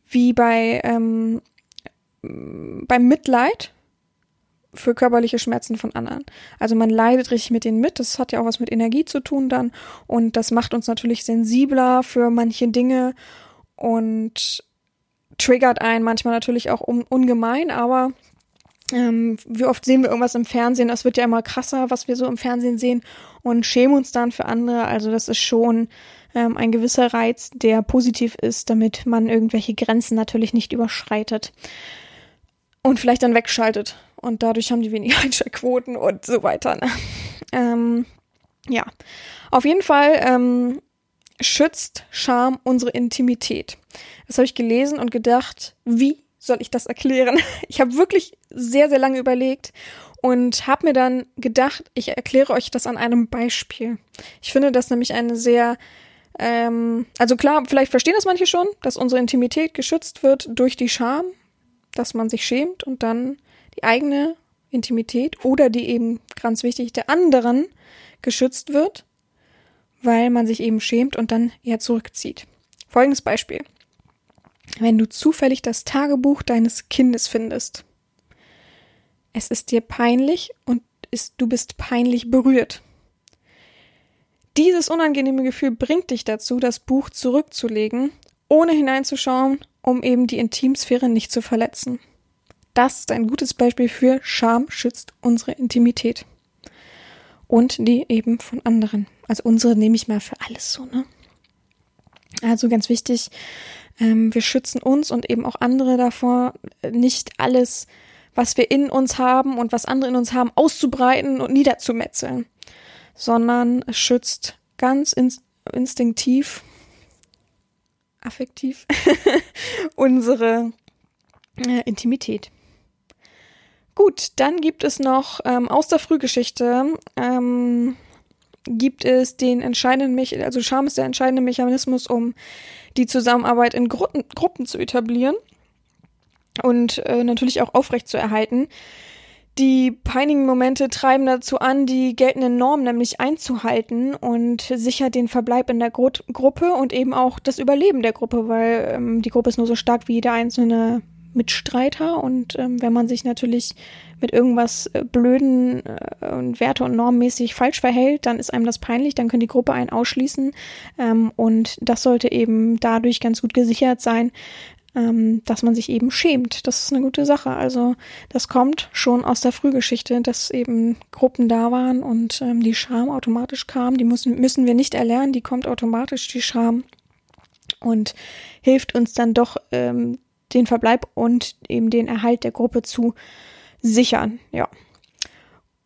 wie bei ähm, beim Mitleid für körperliche Schmerzen von anderen. Also man leidet richtig mit denen mit. Das hat ja auch was mit Energie zu tun dann. Und das macht uns natürlich sensibler für manche Dinge und triggert einen manchmal natürlich auch un ungemein, aber ähm, wie oft sehen wir irgendwas im Fernsehen? Das wird ja immer krasser, was wir so im Fernsehen sehen und schämen uns dann für andere. Also das ist schon ähm, ein gewisser Reiz, der positiv ist, damit man irgendwelche Grenzen natürlich nicht überschreitet und vielleicht dann wegschaltet. Und dadurch haben die weniger Einschaltquoten und so weiter. Ne? Ähm, ja, auf jeden Fall ähm, schützt Scham unsere Intimität. Das habe ich gelesen und gedacht, wie soll ich das erklären? Ich habe wirklich sehr, sehr lange überlegt und habe mir dann gedacht, ich erkläre euch das an einem Beispiel. Ich finde das nämlich eine sehr, ähm, also klar, vielleicht verstehen das manche schon, dass unsere Intimität geschützt wird durch die Scham, dass man sich schämt und dann die eigene Intimität oder die eben ganz wichtig der anderen geschützt wird, weil man sich eben schämt und dann eher zurückzieht. Folgendes Beispiel. Wenn du zufällig das Tagebuch deines Kindes findest, es ist dir peinlich und ist, du bist peinlich berührt. Dieses unangenehme Gefühl bringt dich dazu, das Buch zurückzulegen, ohne hineinzuschauen um eben die Intimsphäre nicht zu verletzen. Das ist ein gutes Beispiel für Scham schützt unsere Intimität. Und die eben von anderen. Also unsere nehme ich mal für alles so, ne? Also ganz wichtig, ähm, wir schützen uns und eben auch andere davor, nicht alles, was wir in uns haben und was andere in uns haben, auszubreiten und niederzumetzeln, sondern es schützt ganz instinktiv affektiv unsere äh, Intimität. Gut, dann gibt es noch ähm, aus der Frühgeschichte ähm, gibt es den entscheidenden Mech also Scham ist der entscheidende Mechanismus, um die Zusammenarbeit in Gruppen, Gruppen zu etablieren und äh, natürlich auch aufrecht zu erhalten. Die peinigen Momente treiben dazu an, die geltenden Normen nämlich einzuhalten und sichert den Verbleib in der Gru Gruppe und eben auch das Überleben der Gruppe, weil ähm, die Gruppe ist nur so stark wie der einzelne Mitstreiter und ähm, wenn man sich natürlich mit irgendwas äh, blöden äh, und werte- und normmäßig falsch verhält, dann ist einem das peinlich, dann können die Gruppe einen ausschließen ähm, und das sollte eben dadurch ganz gut gesichert sein, ähm, dass man sich eben schämt. Das ist eine gute Sache. Also das kommt schon aus der Frühgeschichte, dass eben Gruppen da waren und ähm, die Scham automatisch kam. Die müssen, müssen wir nicht erlernen, die kommt automatisch, die Scham. Und hilft uns dann doch, ähm, den Verbleib und eben den Erhalt der Gruppe zu sichern. Ja.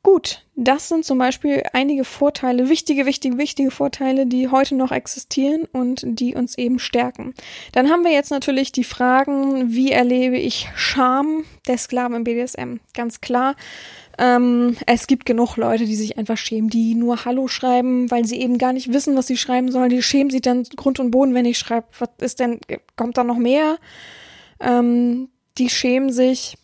Gut, das sind zum Beispiel einige Vorteile, wichtige, wichtige, wichtige Vorteile, die heute noch existieren und die uns eben stärken. Dann haben wir jetzt natürlich die Fragen, wie erlebe ich Scham der Sklaven im BDSM? Ganz klar, ähm, es gibt genug Leute, die sich einfach schämen, die nur Hallo schreiben, weil sie eben gar nicht wissen, was sie schreiben sollen. Die schämen sich dann Grund und Boden, wenn ich schreibe, was ist denn, kommt da noch mehr? Ähm, die schämen sich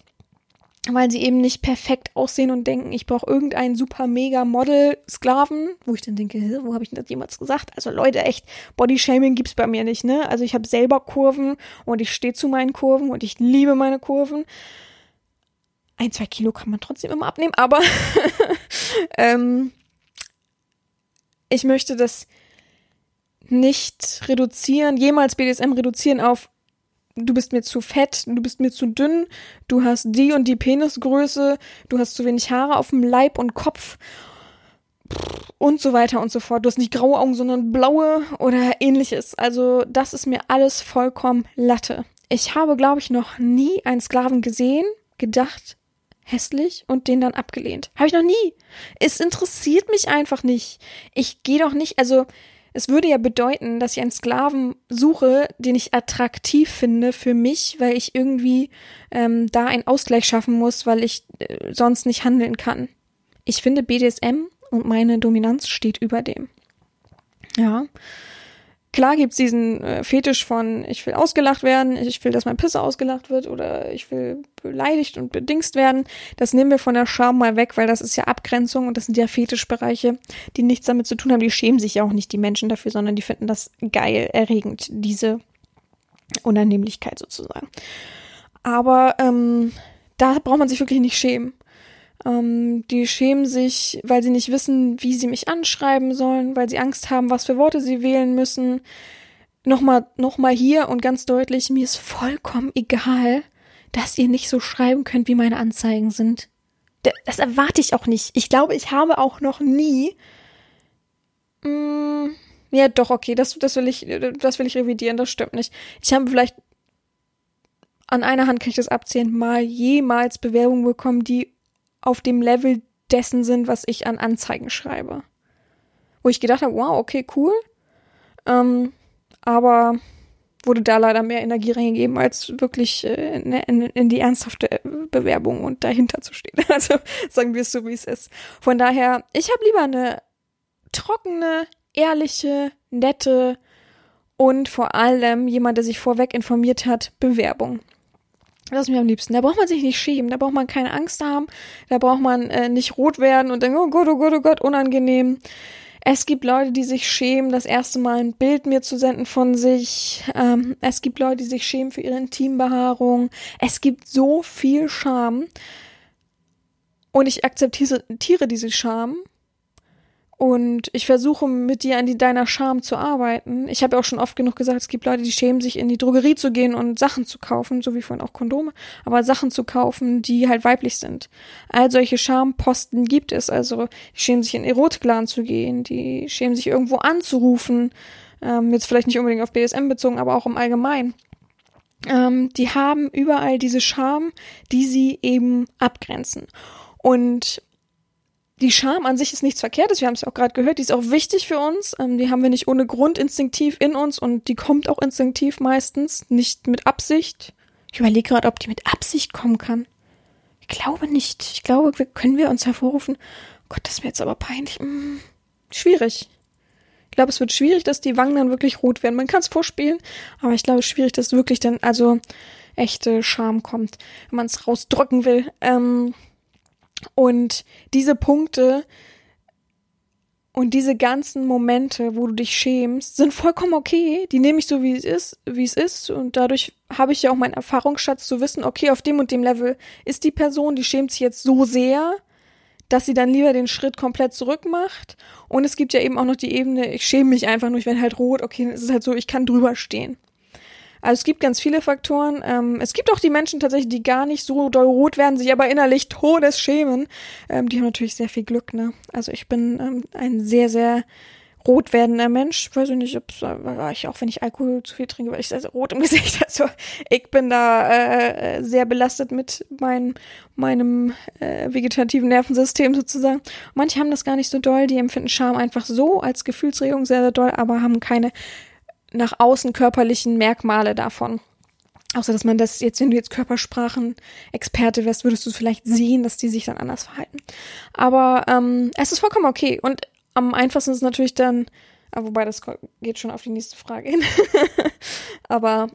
weil sie eben nicht perfekt aussehen und denken, ich brauche irgendeinen super mega Model Sklaven, wo ich dann denke, wo habe ich denn das jemals gesagt? Also Leute, echt Bodyshaming gibt's bei mir nicht, ne? Also ich habe selber Kurven und ich stehe zu meinen Kurven und ich liebe meine Kurven. Ein, zwei Kilo kann man trotzdem immer abnehmen, aber ähm, ich möchte das nicht reduzieren, jemals BDSM reduzieren auf du bist mir zu fett, du bist mir zu dünn, du hast die und die Penisgröße, du hast zu wenig Haare auf dem Leib und Kopf und so weiter und so fort. Du hast nicht graue Augen, sondern blaue oder ähnliches. Also das ist mir alles vollkommen Latte. Ich habe, glaube ich, noch nie einen Sklaven gesehen, gedacht, hässlich und den dann abgelehnt. Habe ich noch nie. Es interessiert mich einfach nicht. Ich gehe doch nicht, also es würde ja bedeuten, dass ich einen Sklaven suche, den ich attraktiv finde für mich, weil ich irgendwie ähm, da einen Ausgleich schaffen muss, weil ich äh, sonst nicht handeln kann. Ich finde BDSM und meine Dominanz steht über dem. Ja. Klar gibt's diesen äh, Fetisch von, ich will ausgelacht werden, ich will, dass mein Pisser ausgelacht wird oder ich will beleidigt und bedingst werden. Das nehmen wir von der Scham mal weg, weil das ist ja Abgrenzung und das sind ja Fetischbereiche, die nichts damit zu tun haben. Die schämen sich ja auch nicht die Menschen dafür, sondern die finden das geil, erregend, diese Unannehmlichkeit sozusagen. Aber ähm, da braucht man sich wirklich nicht schämen. Ähm, die schämen sich, weil sie nicht wissen, wie sie mich anschreiben sollen, weil sie Angst haben, was für Worte sie wählen müssen. Nochmal, nochmal hier und ganz deutlich, mir ist vollkommen egal, dass ihr nicht so schreiben könnt, wie meine Anzeigen sind. Das erwarte ich auch nicht. Ich glaube, ich habe auch noch nie. Mm, ja, doch, okay, das, das will ich, das will ich revidieren, das stimmt nicht. Ich habe vielleicht an einer Hand kann ich das abzählen, mal jemals Bewerbungen bekommen, die auf dem Level dessen sind, was ich an Anzeigen schreibe. Wo ich gedacht habe, wow, okay, cool. Ähm, aber wurde da leider mehr Energie reingegeben, als wirklich äh, in, in, in, die ernsthafte Bewerbung und dahinter zu stehen. Also sagen wir es so, wie es ist. Von daher, ich habe lieber eine trockene, ehrliche, nette und vor allem jemand, der sich vorweg informiert hat, Bewerbung. Das ist mir am liebsten. Da braucht man sich nicht schämen, da braucht man keine Angst haben, da braucht man äh, nicht rot werden und denken, oh Gott, oh Gott, oh Gott, unangenehm. Es gibt Leute, die sich schämen, das erste Mal ein Bild mir zu senden von sich. Ähm, es gibt Leute, die sich schämen für ihre Intimbehaarung. Es gibt so viel Scham. Und ich akzeptiere diese Scham und ich versuche mit dir an die, deiner Scham zu arbeiten. Ich habe ja auch schon oft genug gesagt, es gibt Leute, die schämen sich, in die Drogerie zu gehen und Sachen zu kaufen, so wie vorhin auch Kondome, aber Sachen zu kaufen, die halt weiblich sind. All solche Schamposten gibt es. Also die schämen sich in Erotikladen zu gehen, die schämen sich irgendwo anzurufen. Ähm, jetzt vielleicht nicht unbedingt auf BSM bezogen, aber auch im Allgemeinen. Ähm, die haben überall diese Scham, die sie eben abgrenzen. Und die Scham an sich ist nichts Verkehrtes, wir haben es ja auch gerade gehört, die ist auch wichtig für uns. Ähm, die haben wir nicht ohne Grund instinktiv in uns und die kommt auch instinktiv meistens, nicht mit Absicht. Ich überlege gerade, ob die mit Absicht kommen kann. Ich glaube nicht. Ich glaube, wir können wir uns hervorrufen. Oh Gott, das ist mir jetzt aber peinlich. Hm, schwierig. Ich glaube, es wird schwierig, dass die Wangen dann wirklich rot werden. Man kann es vorspielen, aber ich glaube, es ist schwierig, dass wirklich dann also echte Scham kommt, wenn man es rausdrücken will. Ähm, und diese Punkte Und diese ganzen Momente, wo du dich schämst, sind vollkommen okay. Die nehme ich so, wie es ist, wie es ist. Und dadurch habe ich ja auch meinen Erfahrungsschatz zu wissen, okay, auf dem und dem Level ist die Person, die schämt sich jetzt so sehr, dass sie dann lieber den Schritt komplett zurück macht. Und es gibt ja eben auch noch die Ebene, ich schäme mich einfach nur, ich werde halt rot, okay, es ist halt so, ich kann drüber stehen. Also es gibt ganz viele Faktoren. Ähm, es gibt auch die Menschen tatsächlich, die gar nicht so doll rot werden, sich aber innerlich todes schämen. Ähm, die haben natürlich sehr viel Glück, ne? Also ich bin ähm, ein sehr, sehr rot werdender Mensch. Weiß ich nicht, ob äh, ich auch wenn ich Alkohol zu viel trinke, weil ich also rot im Gesicht. Also ich bin da äh, sehr belastet mit mein, meinem äh, vegetativen Nervensystem sozusagen. Manche haben das gar nicht so doll, die empfinden Scham einfach so als Gefühlsregung sehr, sehr doll, aber haben keine nach außen körperlichen Merkmale davon. Außer dass man das jetzt, wenn du jetzt Körpersprachen-Experte wärst, würdest du vielleicht sehen, dass die sich dann anders verhalten. Aber ähm, es ist vollkommen okay. Und am einfachsten ist natürlich dann, ah, wobei das geht schon auf die nächste Frage hin. Aber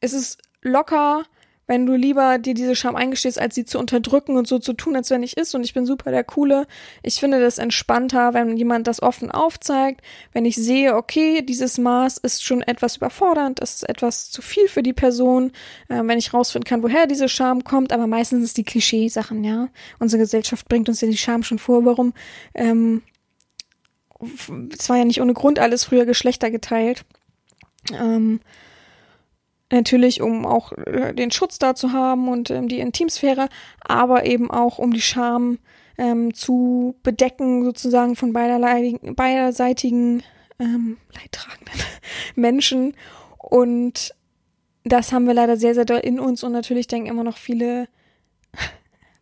es ist locker wenn du lieber dir diese Scham eingestehst, als sie zu unterdrücken und so zu tun, als wenn nicht ist. Und ich bin super der Coole. Ich finde das entspannter, wenn jemand das offen aufzeigt. Wenn ich sehe, okay, dieses Maß ist schon etwas überfordernd, es ist etwas zu viel für die Person. Äh, wenn ich rausfinden kann, woher diese Scham kommt. Aber meistens ist die Klischeesachen, ja. Unsere Gesellschaft bringt uns ja die Scham schon vor. Warum? Ähm, es war ja nicht ohne Grund alles früher Geschlechter geteilt. Ähm, Natürlich, um auch äh, den Schutz da zu haben und ähm, die Intimsphäre, aber eben auch um die Scham ähm, zu bedecken, sozusagen von beiderseitigen ähm, leidtragenden Menschen. Und das haben wir leider sehr, sehr doll in uns und natürlich denken immer noch viele,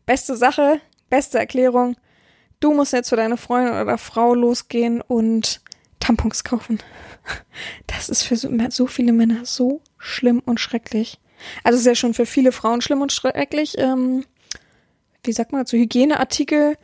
beste Sache, beste Erklärung, du musst jetzt für deine Freundin oder Frau losgehen und Tampons kaufen. Das ist für so, so viele Männer so schlimm und schrecklich. Also es ist ja schon für viele Frauen schlimm und schrecklich, ähm, wie sagt man, so Hygieneartikel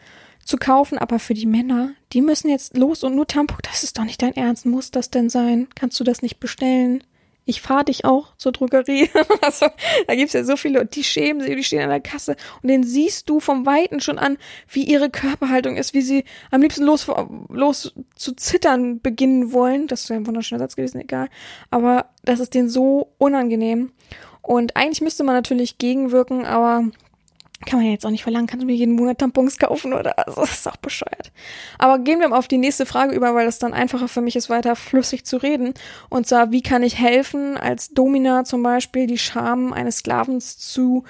zu kaufen, aber für die Männer, die müssen jetzt los und nur Tampon, das ist doch nicht dein Ernst, muss das denn sein? Kannst du das nicht bestellen? Ich fahre dich auch zur Drogerie. also, da gibt's ja so viele die schämen sich, die stehen an der Kasse und den siehst du vom Weiten schon an, wie ihre Körperhaltung ist, wie sie am liebsten los, los zu zittern beginnen wollen. Das ist ja ein wunderschöner Satz gewesen, egal. Aber das ist denen so unangenehm. Und eigentlich müsste man natürlich gegenwirken, aber kann man ja jetzt auch nicht verlangen, kannst du mir jeden Monat Tampons kaufen oder also das ist auch bescheuert. Aber gehen wir mal auf die nächste Frage über, weil das dann einfacher für mich ist, weiter flüssig zu reden. Und zwar, wie kann ich helfen, als Domina zum Beispiel die Scham eines Sklavens zu,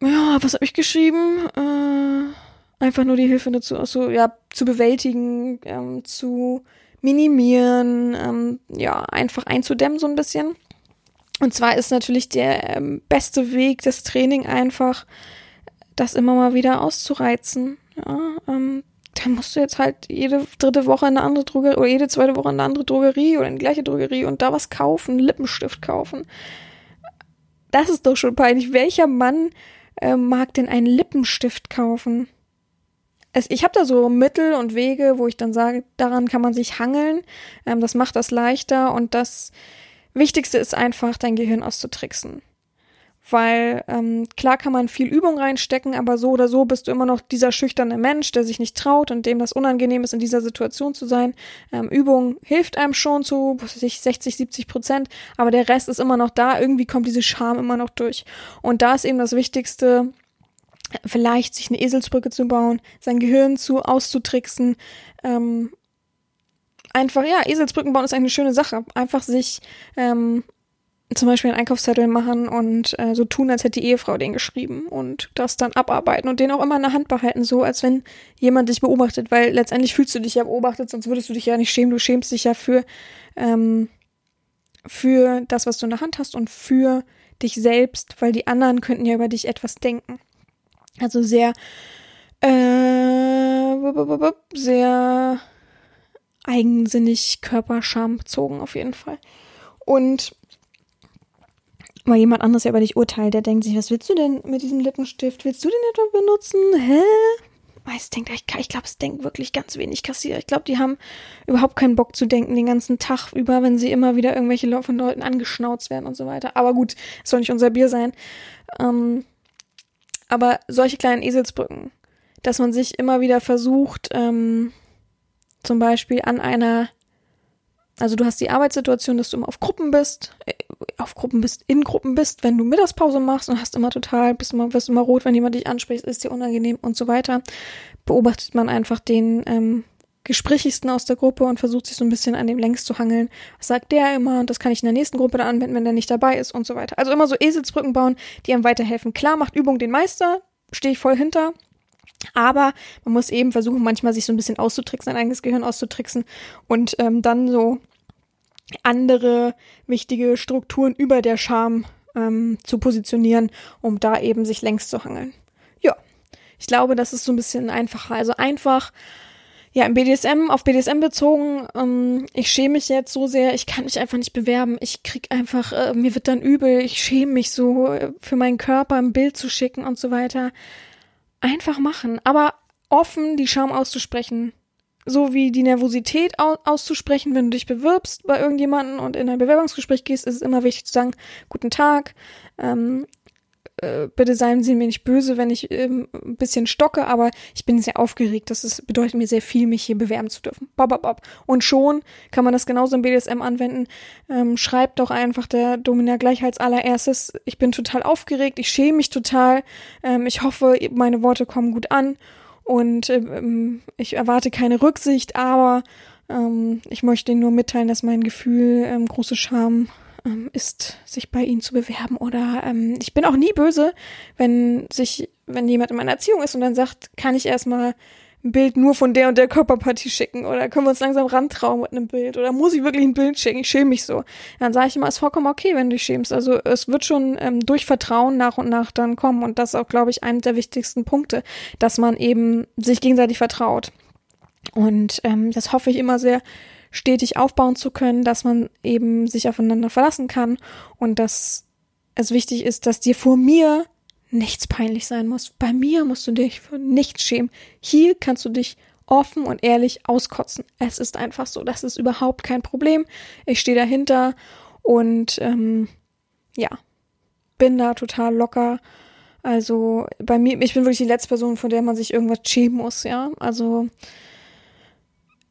ja, was habe ich geschrieben? Äh, einfach nur die Hilfe dazu, also, ja, zu bewältigen, ähm, zu minimieren, ähm, ja, einfach einzudämmen so ein bisschen. Und zwar ist natürlich der ähm, beste Weg, das Training einfach, das immer mal wieder auszureizen. Ja, ähm, da musst du jetzt halt jede dritte Woche in eine andere Drogerie oder jede zweite Woche in eine andere Drogerie oder in die gleiche Drogerie und da was kaufen, Lippenstift kaufen. Das ist doch schon peinlich. Welcher Mann äh, mag denn einen Lippenstift kaufen? Es, ich habe da so Mittel und Wege, wo ich dann sage, daran kann man sich hangeln. Ähm, das macht das leichter und das Wichtigste ist einfach, dein Gehirn auszutricksen. Weil ähm, klar kann man viel Übung reinstecken, aber so oder so bist du immer noch dieser schüchterne Mensch, der sich nicht traut und dem das unangenehm ist, in dieser Situation zu sein. Ähm, Übung hilft einem schon zu was weiß ich, 60, 70 Prozent, aber der Rest ist immer noch da. Irgendwie kommt diese Scham immer noch durch. Und da ist eben das Wichtigste, vielleicht sich eine Eselsbrücke zu bauen, sein Gehirn zu auszutricksen, ähm, einfach, ja, Eselsbrücken bauen ist eine schöne Sache. Einfach sich ähm, zum Beispiel einen Einkaufszettel machen und äh, so tun, als hätte die Ehefrau den geschrieben und das dann abarbeiten und den auch immer in der Hand behalten, so als wenn jemand dich beobachtet, weil letztendlich fühlst du dich ja beobachtet, sonst würdest du dich ja nicht schämen. Du schämst dich ja für, ähm, für das, was du in der Hand hast und für dich selbst, weil die anderen könnten ja über dich etwas denken. Also sehr, äh, sehr eigensinnig Körperscham bezogen auf jeden Fall. Und weil jemand anderes ja über dich urteilt, der denkt sich, was willst du denn mit diesem Lippenstift? Willst du den etwa benutzen? Hä? Ich denke, ich, ich glaube, es denkt wirklich ganz wenig Kassierer. Ich glaube, die haben überhaupt keinen Bock zu denken den ganzen Tag über, wenn sie immer wieder irgendwelche von Leuten angeschnauzt werden und so weiter. Aber gut, es soll nicht unser Bier sein. Ähm, aber solche kleinen Eselsbrücken, dass man sich immer wieder versucht, ähm, zum Beispiel an einer, also du hast die Arbeitssituation, dass du immer auf Gruppen bist, äh, auf Gruppen bist, in Gruppen bist, wenn du Mittagspause machst und hast immer total, bist immer, wirst immer rot, wenn jemand dich anspricht, ist dir unangenehm und so weiter, beobachtet man einfach den ähm, gesprächigsten aus der Gruppe und versucht sich so ein bisschen an dem längst zu hangeln. Was sagt der immer? Und das kann ich in der nächsten Gruppe dann anwenden, wenn der nicht dabei ist und so weiter. Also immer so Eselsbrücken bauen, die einem weiterhelfen. Klar macht Übung den Meister, stehe ich voll hinter. Aber man muss eben versuchen, manchmal sich so ein bisschen auszutricksen, sein eigenes Gehirn auszutricksen und ähm, dann so andere wichtige Strukturen über der Scham ähm, zu positionieren, um da eben sich längs zu hangeln. Ja, ich glaube, das ist so ein bisschen einfacher. Also einfach ja, im BDSM, auf BDSM bezogen, ähm, ich schäme mich jetzt so sehr, ich kann mich einfach nicht bewerben. Ich krieg einfach, äh, mir wird dann übel, ich schäme mich so, äh, für meinen Körper ein Bild zu schicken und so weiter. Einfach machen, aber offen die Scham auszusprechen. So wie die Nervosität au auszusprechen, wenn du dich bewirbst bei irgendjemanden und in ein Bewerbungsgespräch gehst, ist es immer wichtig zu sagen, guten Tag, ähm, äh, bitte seien Sie mir nicht böse, wenn ich ähm, ein bisschen stocke, aber ich bin sehr aufgeregt. Das ist, bedeutet mir sehr viel, mich hier bewerben zu dürfen. Bop, bop, bop. Und schon kann man das genauso im BDSM anwenden. Ähm, schreibt doch einfach der Domina gleich als allererstes, ich bin total aufgeregt, ich schäme mich total, ähm, ich hoffe, meine Worte kommen gut an und ähm, ich erwarte keine Rücksicht, aber ähm, ich möchte Ihnen nur mitteilen, dass mein Gefühl ähm, große Scham ähm, ist, sich bei ihnen zu bewerben. Oder ähm, ich bin auch nie böse, wenn sich, wenn jemand in meiner Erziehung ist und dann sagt, kann ich erstmal ein Bild nur von der und der Körperpartie schicken oder können wir uns langsam rantrauen mit einem Bild oder muss ich wirklich ein Bild schicken? Ich schäme mich so. Dann sage ich immer, ist vollkommen okay, wenn du dich schämst. Also es wird schon ähm, durch Vertrauen nach und nach dann kommen und das ist auch, glaube ich, einer der wichtigsten Punkte, dass man eben sich gegenseitig vertraut. Und ähm, das hoffe ich immer sehr stetig aufbauen zu können, dass man eben sich aufeinander verlassen kann und dass es wichtig ist, dass dir vor mir nichts peinlich sein muss. Bei mir musst du dich für nichts schämen. Hier kannst du dich offen und ehrlich auskotzen. Es ist einfach so, das ist überhaupt kein Problem. Ich stehe dahinter und ähm, ja, bin da total locker. Also bei mir, ich bin wirklich die letzte Person, von der man sich irgendwas schämen muss, ja. Also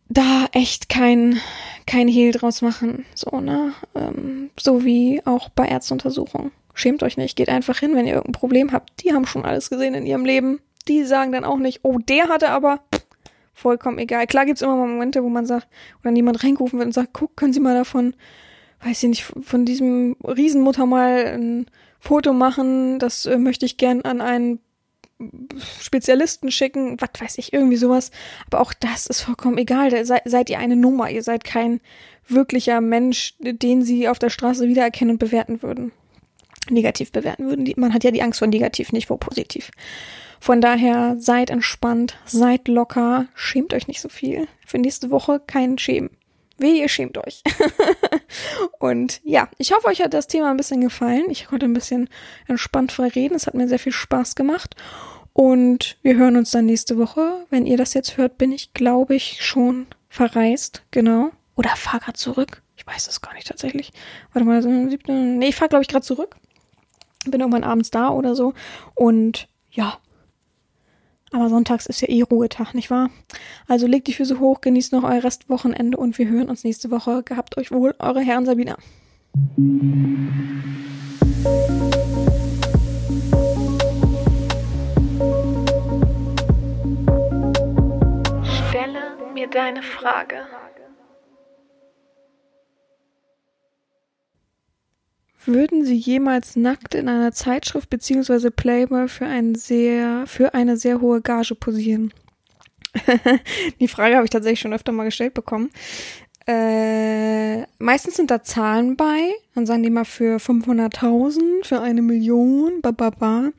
da echt kein, kein Hehl draus machen. So, ne? Ähm, so wie auch bei Ärzteuntersuchungen. Schämt euch nicht, geht einfach hin, wenn ihr irgendein Problem habt. Die haben schon alles gesehen in ihrem Leben. Die sagen dann auch nicht, oh, der hatte aber vollkommen egal. Klar gibt's immer mal Momente, wo man sagt, oder niemand reingerufen wird und sagt, guck, können Sie mal davon, weiß ich nicht, von diesem Riesenmutter mal ein Foto machen, das äh, möchte ich gern an einen Spezialisten schicken, was weiß ich, irgendwie sowas. Aber auch das ist vollkommen egal. Sei, seid ihr eine Nummer. Ihr seid kein wirklicher Mensch, den sie auf der Straße wiedererkennen und bewerten würden. Negativ bewerten würden. Man hat ja die Angst vor negativ, nicht vor positiv. Von daher seid entspannt, seid locker, schämt euch nicht so viel. Für nächste Woche kein Schämen. Weh, ihr schämt euch. und ja, ich hoffe, euch hat das Thema ein bisschen gefallen. Ich konnte ein bisschen entspannt frei reden. Es hat mir sehr viel Spaß gemacht. Und wir hören uns dann nächste Woche. Wenn ihr das jetzt hört, bin ich, glaube ich, schon verreist. Genau. Oder fahr grad zurück. Ich weiß es gar nicht tatsächlich. Warte mal, nee, ich fahr, glaube ich, gerade zurück. Bin irgendwann abends da oder so. Und ja, aber sonntags ist ja eh Ruhetag, nicht wahr? Also legt die Füße hoch, genießt noch euer Restwochenende und wir hören uns nächste Woche. Gehabt euch wohl, eure Herren Sabina. Stelle mir deine Frage. Würden Sie jemals nackt in einer Zeitschrift bzw. Playboy für, ein sehr, für eine sehr hohe Gage posieren? Die Frage habe ich tatsächlich schon öfter mal gestellt bekommen. Äh, meistens sind da Zahlen bei. Dann sagen die mal für 500.000, für eine Million, bababa.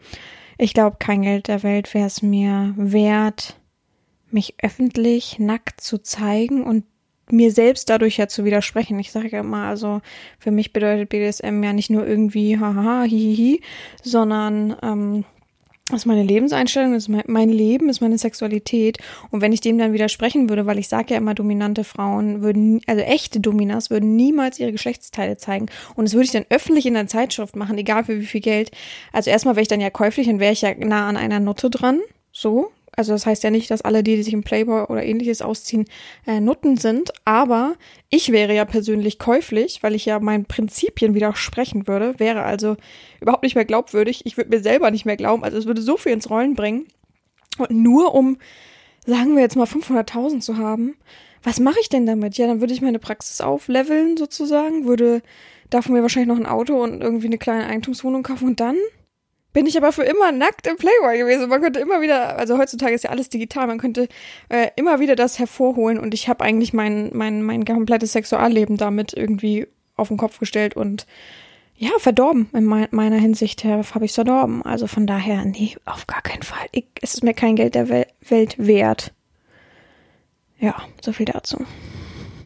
Ich glaube, kein Geld der Welt wäre es mir wert, mich öffentlich nackt zu zeigen und mir selbst dadurch ja zu widersprechen. Ich sage ja immer, also für mich bedeutet BDSM ja nicht nur irgendwie haha, hihihi, sondern ähm, das ist meine Lebenseinstellung, das ist mein, mein, Leben, ist meine Sexualität. Und wenn ich dem dann widersprechen würde, weil ich sage ja immer, dominante Frauen würden, also echte Dominas würden niemals ihre Geschlechtsteile zeigen. Und das würde ich dann öffentlich in der Zeitschrift machen, egal für wie viel Geld. Also erstmal wäre ich dann ja käuflich und wäre ich ja nah an einer Nutte dran. So, Also das heißt ja nicht, dass alle die, die sich im Playboy oder ähnliches ausziehen, äh, Nutten sind. Aber ich wäre ja persönlich käuflich, weil ich ja meinen Prinzipien widersprechen würde, wäre also überhaupt nicht mehr glaubwürdig. Ich würde mir selber nicht mehr glauben. Also es würde so viel ins Rollen bringen. Und nur um, sagen wir jetzt mal 500.000 zu haben, was mache ich denn damit? Ja, dann würde ich meine Praxis aufleveln sozusagen, würde davon mir wahrscheinlich noch ein Auto und irgendwie eine kleine Eigentumswohnung kaufen und dann bin ich aber für immer nackt im Playboy gewesen. Man könnte immer wieder, also heutzutage ist ja alles digital, man könnte äh, immer wieder das hervorholen und ich habe eigentlich mein, mein, mein komplettes Sexualleben damit irgendwie auf den Kopf gestellt und ja, verdorben. In mein, meiner Hinsicht habe ich es verdorben. Also von daher, nee, auf gar keinen Fall. Ich, es ist mir kein Geld der Wel Welt wert. Ja, so viel dazu.